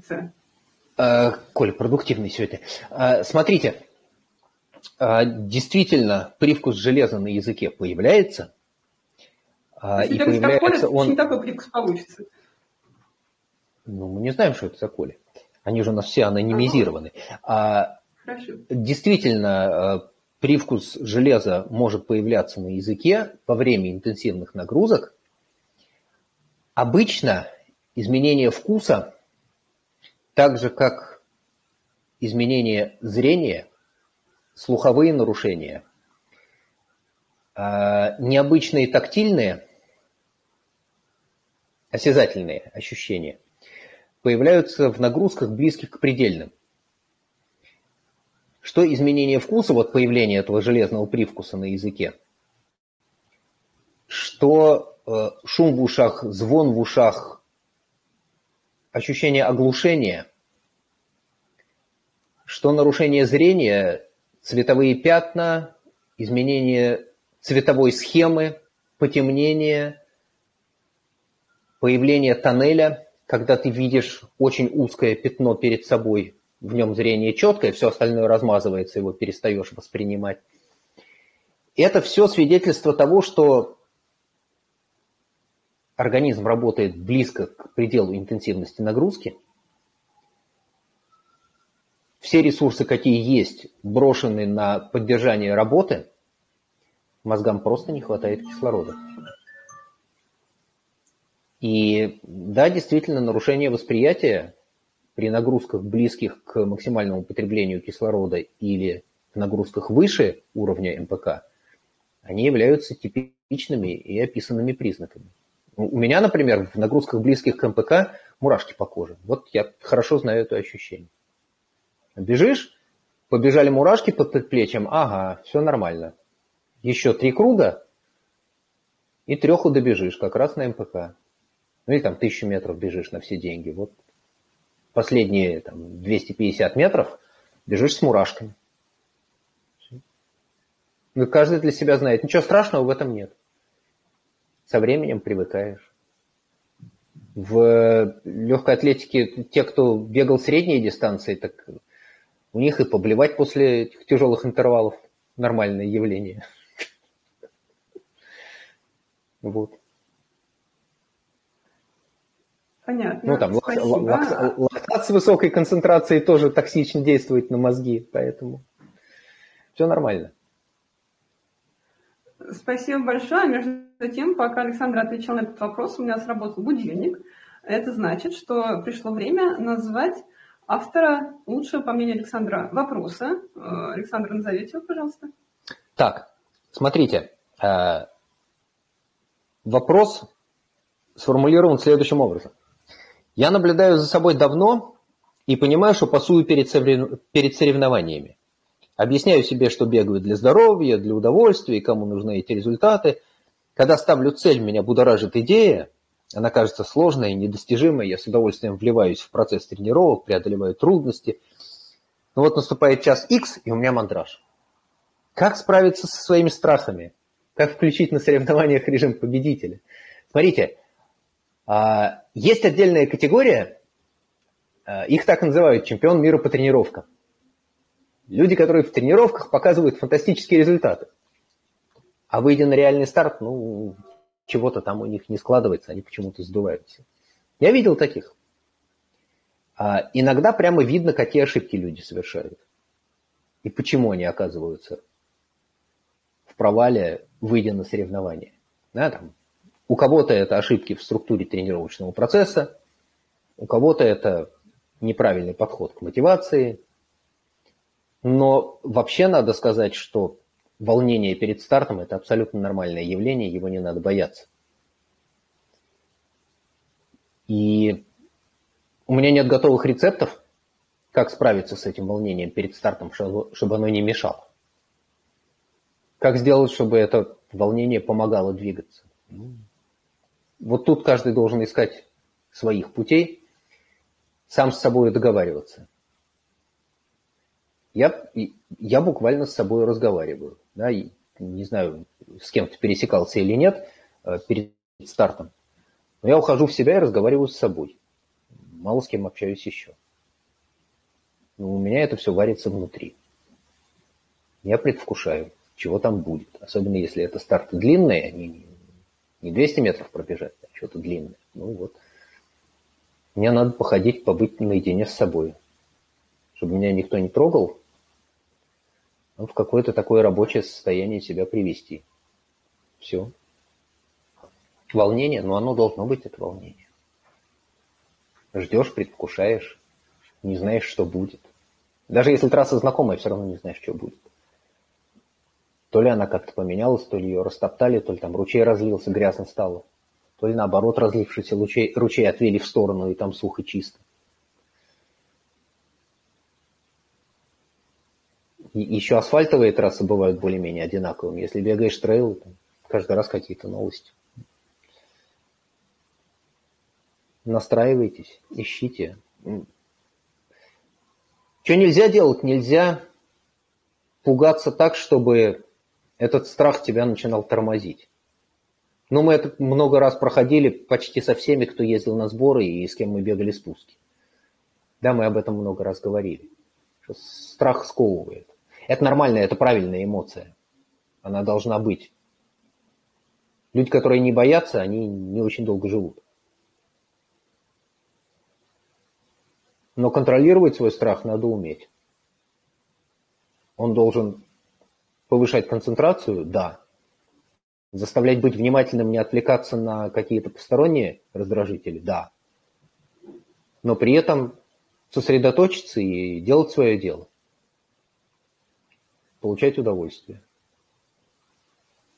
B: Э, Коля, продуктивный сегодня. Э, смотрите, а, действительно привкус железа на языке появляется.
A: А, Если и появляется коли, он... не такой привкус получится.
B: Ну, мы не знаем, что это за коли. Они же у нас все анонимизированы. А, Хорошо. Действительно, привкус железа может появляться на языке во время интенсивных нагрузок. Обычно изменение вкуса, так же как изменение зрения, слуховые нарушения, а, необычные тактильные, осязательные ощущения появляются в нагрузках, близких к предельным. Что изменение вкуса, вот появление этого железного привкуса на языке, что э, шум в ушах, звон в ушах, ощущение оглушения, что нарушение зрения цветовые пятна, изменение цветовой схемы, потемнение, появление тоннеля, когда ты видишь очень узкое пятно перед собой, в нем зрение четкое, все остальное размазывается, его перестаешь воспринимать. Это все свидетельство того, что организм работает близко к пределу интенсивности нагрузки – все ресурсы, какие есть, брошены на поддержание работы, мозгам просто не хватает кислорода. И да, действительно, нарушение восприятия при нагрузках близких к максимальному потреблению кислорода или в нагрузках выше уровня МПК, они являются типичными и описанными признаками. У меня, например, в нагрузках близких к МПК мурашки по коже. Вот я хорошо знаю это ощущение. Бежишь, побежали мурашки под предплечьем, ага, все нормально. Еще три круга, и треху добежишь, как раз на МПК. Ну или там тысячу метров бежишь на все деньги. Вот последние там, 250 метров бежишь с мурашками. Ну, каждый для себя знает. Ничего страшного в этом нет. Со временем привыкаешь. В легкой атлетике те, кто бегал средние дистанции, так у них и поблевать после этих тяжелых интервалов нормальное явление. Вот.
A: Понятно.
B: Ну, там лак, лактат с высокой концентрацией тоже токсично действует на мозги, поэтому все нормально.
A: Спасибо большое. Между тем, пока Александр отвечал на этот вопрос, у меня сработал будильник. Это значит, что пришло время назвать автора лучшего, по мнению Александра, вопроса. Э, Александр, назовите его, пожалуйста.
B: Так, смотрите. А, вопрос сформулирован следующим образом. Я наблюдаю за собой давно и понимаю, что пасую перед, перед соревнованиями. Объясняю себе, что бегаю для здоровья, для удовольствия, и кому нужны эти результаты. Когда ставлю цель, меня будоражит идея, она кажется сложной и недостижимой, я с удовольствием вливаюсь в процесс тренировок, преодолеваю трудности. Но вот наступает час X, и у меня мандраж. Как справиться со своими страхами? Как включить на соревнованиях режим победителя? Смотрите, есть отдельная категория, а, их так называют чемпион мира по тренировкам. Люди, которые в тренировках показывают фантастические результаты. А выйдя на реальный старт, ну, чего-то там у них не складывается, они почему-то сдуваются. Я видел таких. А иногда прямо видно, какие ошибки люди совершают. И почему они оказываются в провале, выйдя на соревнования. Да, там, у кого-то это ошибки в структуре тренировочного процесса, у кого-то это неправильный подход к мотивации, но вообще надо сказать, что волнение перед стартом – это абсолютно нормальное явление, его не надо бояться. И у меня нет готовых рецептов, как справиться с этим волнением перед стартом, чтобы оно не мешало. Как сделать, чтобы это волнение помогало двигаться? Вот тут каждый должен искать своих путей, сам с собой договариваться я, я буквально с собой разговариваю. Да, и, не знаю, с кем то пересекался или нет э, перед стартом. Но я ухожу в себя и разговариваю с собой. Мало с кем общаюсь еще. Но у меня это все варится внутри. Я предвкушаю, чего там будет. Особенно если это старты длинные, они не 200 метров пробежать, а что-то длинное. Ну вот. Мне надо походить, побыть наедине с собой. Чтобы меня никто не трогал, ну, в какое-то такое рабочее состояние себя привести. Все. Волнение, но оно должно быть, это волнение. Ждешь, предвкушаешь, не знаешь, что будет. Даже если трасса знакомая, все равно не знаешь, что будет. То ли она как-то поменялась, то ли ее растоптали, то ли там ручей разлился, грязно стало. То ли наоборот разлившийся ручей, ручей отвели в сторону, и там сухо чисто. еще асфальтовые трассы бывают более-менее одинаковыми. Если бегаешь трейл, каждый раз какие-то новости. Настраивайтесь, ищите. Что нельзя делать? Нельзя пугаться так, чтобы этот страх тебя начинал тормозить. Ну, мы это много раз проходили почти со всеми, кто ездил на сборы и с кем мы бегали спуски. Да, мы об этом много раз говорили. Что страх сковывает. Это нормально, это правильная эмоция. Она должна быть. Люди, которые не боятся, они не очень долго живут. Но контролировать свой страх надо уметь. Он должен повышать концентрацию, да. Заставлять быть внимательным, не отвлекаться на какие-то посторонние раздражители, да. Но при этом сосредоточиться и делать свое дело получать удовольствие.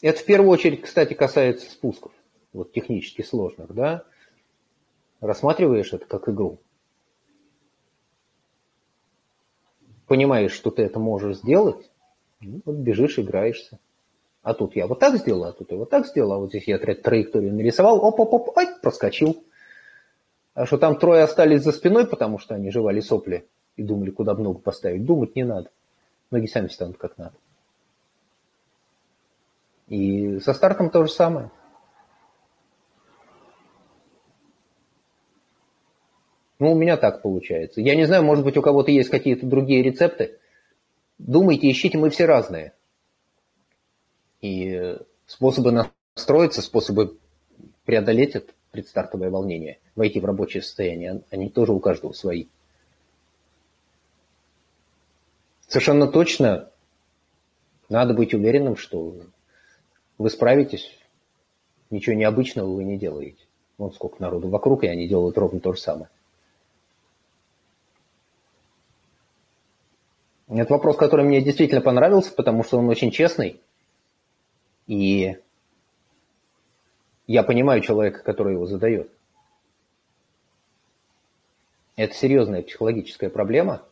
B: Это в первую очередь, кстати, касается спусков, вот технически сложных, да? Рассматриваешь это как игру. Понимаешь, что ты это можешь сделать, ну, вот бежишь, играешься. А тут я вот так сделал, а тут я вот так сделал, а вот здесь я траекторию нарисовал, оп-оп-оп, ай, проскочил. А что там трое остались за спиной, потому что они жевали сопли и думали, куда много поставить, думать не надо. Ноги сами станут как надо. И со стартом то же самое. Ну, у меня так получается. Я не знаю, может быть, у кого-то есть какие-то другие рецепты. Думайте, ищите, мы все разные. И способы настроиться, способы преодолеть это предстартовое волнение, войти в рабочее состояние, они тоже у каждого свои. Совершенно точно надо быть уверенным, что вы справитесь, ничего необычного вы не делаете. Вот сколько народу вокруг, и они делают ровно то же самое. Это вопрос, который мне действительно понравился, потому что он очень честный. И я понимаю человека, который его задает. Это серьезная психологическая проблема.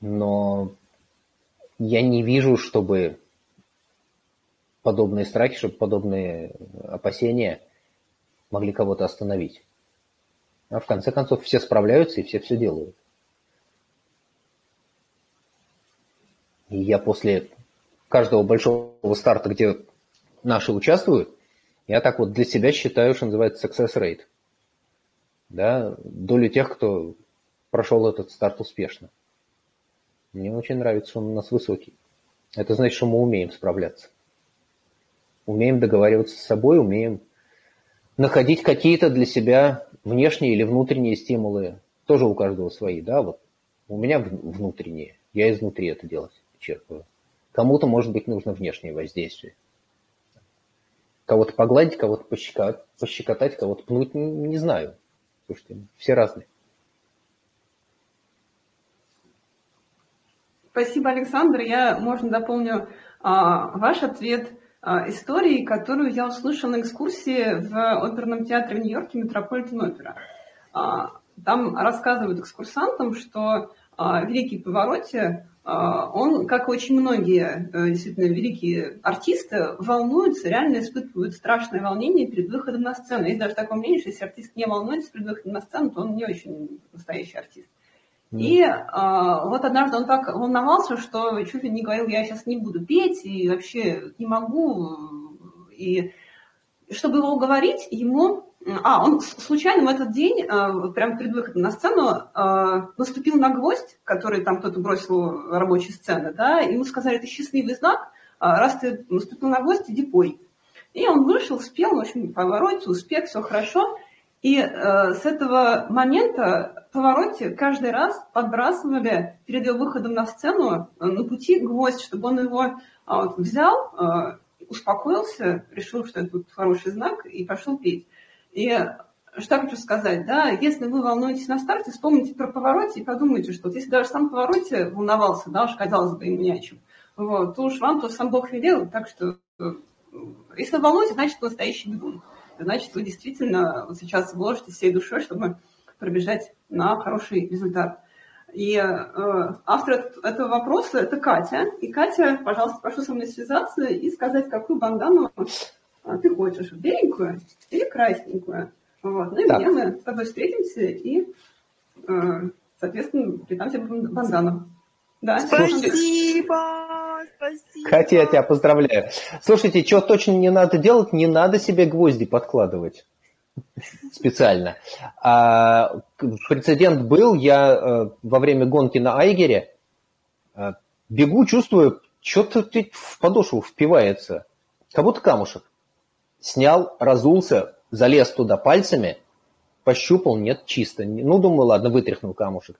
B: Но я не вижу, чтобы подобные страхи, чтобы подобные опасения могли кого-то остановить. А в конце концов все справляются и все все делают. И я после каждого большого старта, где наши участвуют, я так вот для себя считаю, что называется success rate. Да, долю тех, кто прошел этот старт успешно. Мне очень нравится, он у нас высокий. Это значит, что мы умеем справляться. Умеем договариваться с собой, умеем находить какие-то для себя внешние или внутренние стимулы. Тоже у каждого свои, да, вот. У меня внутренние, я изнутри это делать черпаю. Кому-то, может быть, нужно внешнее воздействие. Кого-то погладить, кого-то пощекотать, пощекотать кого-то пнуть, не знаю. Слушайте, все разные.
A: Спасибо, Александр. Я, можно, дополню а, ваш ответ а, историей, которую я услышала на экскурсии в оперном театре в Нью-Йорке Метрополитен Опера. А, там рассказывают экскурсантам, что а, Великий Повороте он, как очень многие э, действительно великие артисты, волнуются, реально испытывают страшное волнение перед выходом на сцену. Есть даже такое мнение, что если артист не волнуется перед выходом на сцену, то он не очень настоящий артист. И а, вот однажды он так волновался, что чуть ли не говорил, я сейчас не буду петь и вообще не могу. И чтобы его уговорить, ему а, он случайно в этот день, э, прямо перед выходом на сцену, э, наступил на гвоздь, который там кто-то бросил рабочей сцены, да, и ему сказали, это счастливый знак, а раз ты наступил на гвоздь, иди пой. И он вышел, спел, в общем, повороте, успех, все хорошо. И э, с этого момента повороте каждый раз подбрасывали перед его выходом на сцену на пути гвоздь, чтобы он его взял, успокоился, решил, что это хороший знак, и пошел петь. И что хочу сказать, да, если вы волнуетесь на старте, вспомните про повороте и подумайте, что вот если даже сам повороте волновался, да, уж казалось бы, ему не о чем, вот, то уж вам то сам Бог велел, так что э, если вы волнуетесь, значит, настоящий бегун. Значит, вы действительно сейчас вложите всей душой, чтобы пробежать на хороший результат. И э, автор этого вопроса – это Катя. И Катя, пожалуйста, прошу со мной связаться и сказать, какую бандану а ты хочешь беленькую или красненькую. Вот. Ну и так. мы с тобой встретимся и, э, соответственно, придам тебе бандану.
C: Да? Спасибо, спасибо.
B: Катя, я тебя поздравляю. Слушайте, что точно не надо делать, не надо себе гвозди подкладывать специально. А, прецедент был, я э, во время гонки на Айгере э, бегу, чувствую, что-то в подошву впивается, как будто камушек. Снял, разулся, залез туда пальцами, пощупал, нет, чисто. Ну, думаю, ладно, вытряхнул камушек.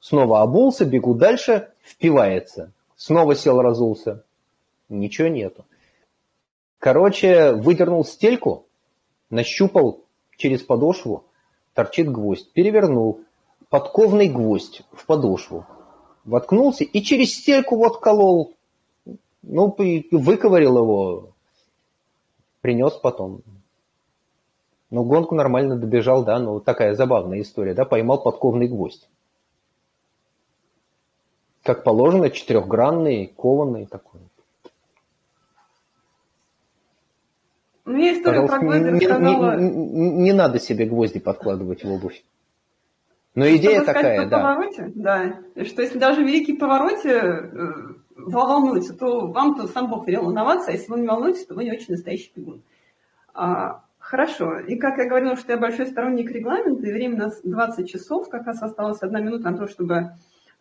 B: Снова обулся, бегу дальше, впивается. Снова сел, разулся. Ничего нету. Короче, выдернул стельку, нащупал через подошву, торчит гвоздь. Перевернул. Подковный гвоздь в подошву. Воткнулся и через стельку вот колол. Ну, выковырил его, принес потом. Ну, гонку нормально добежал, да, ну, такая забавная история, да, поймал подковный гвоздь. Как положено, четырехгранный, кованный такой.
A: Ну, я историю про гвозди рассказала...
B: Не, не, не надо себе гвозди подкладывать в обувь. Но идея
A: Чтобы
B: такая, да.
A: Повороте, да. Что если даже великий повороте э, волнуется, то вам-то сам Бог велел волноваться, а если вы не волнуетесь, то вы не очень настоящий бегун. А, хорошо. И как я говорила, что я большой сторонник регламента, и время у нас 20 часов, как раз осталась одна минута на то, чтобы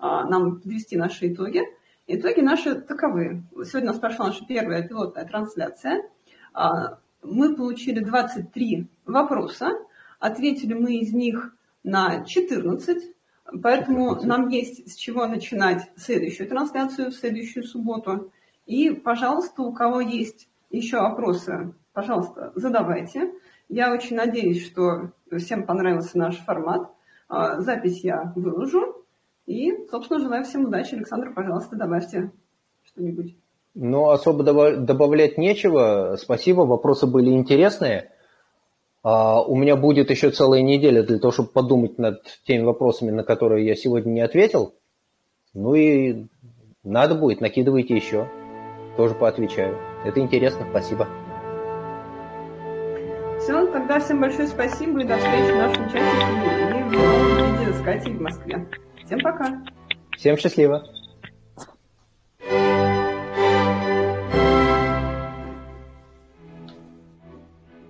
A: нам подвести наши итоги. Итоги наши таковы. Сегодня у нас прошла наша первая пилотная трансляция. А, мы получили 23 вопроса, ответили мы из них на 14, Поэтому нам есть с чего начинать следующую трансляцию в следующую субботу. И, пожалуйста, у кого есть еще вопросы, пожалуйста, задавайте. Я очень надеюсь, что всем понравился наш формат. А, запись я выложу. И, собственно, желаю всем удачи. Александр, пожалуйста, добавьте что-нибудь?
B: Ну, особо добавлять нечего. Спасибо, вопросы были интересные. А, у меня будет еще целая неделя для того, чтобы подумать над теми вопросами, на которые я сегодня не ответил. Ну и надо будет, накидывайте еще. Тоже поотвечаю. Это интересно, спасибо.
A: Все, тогда всем большое спасибо и до встречи в нашем чате и в новом видео с Катей в Москве. Всем пока.
B: Всем счастливо.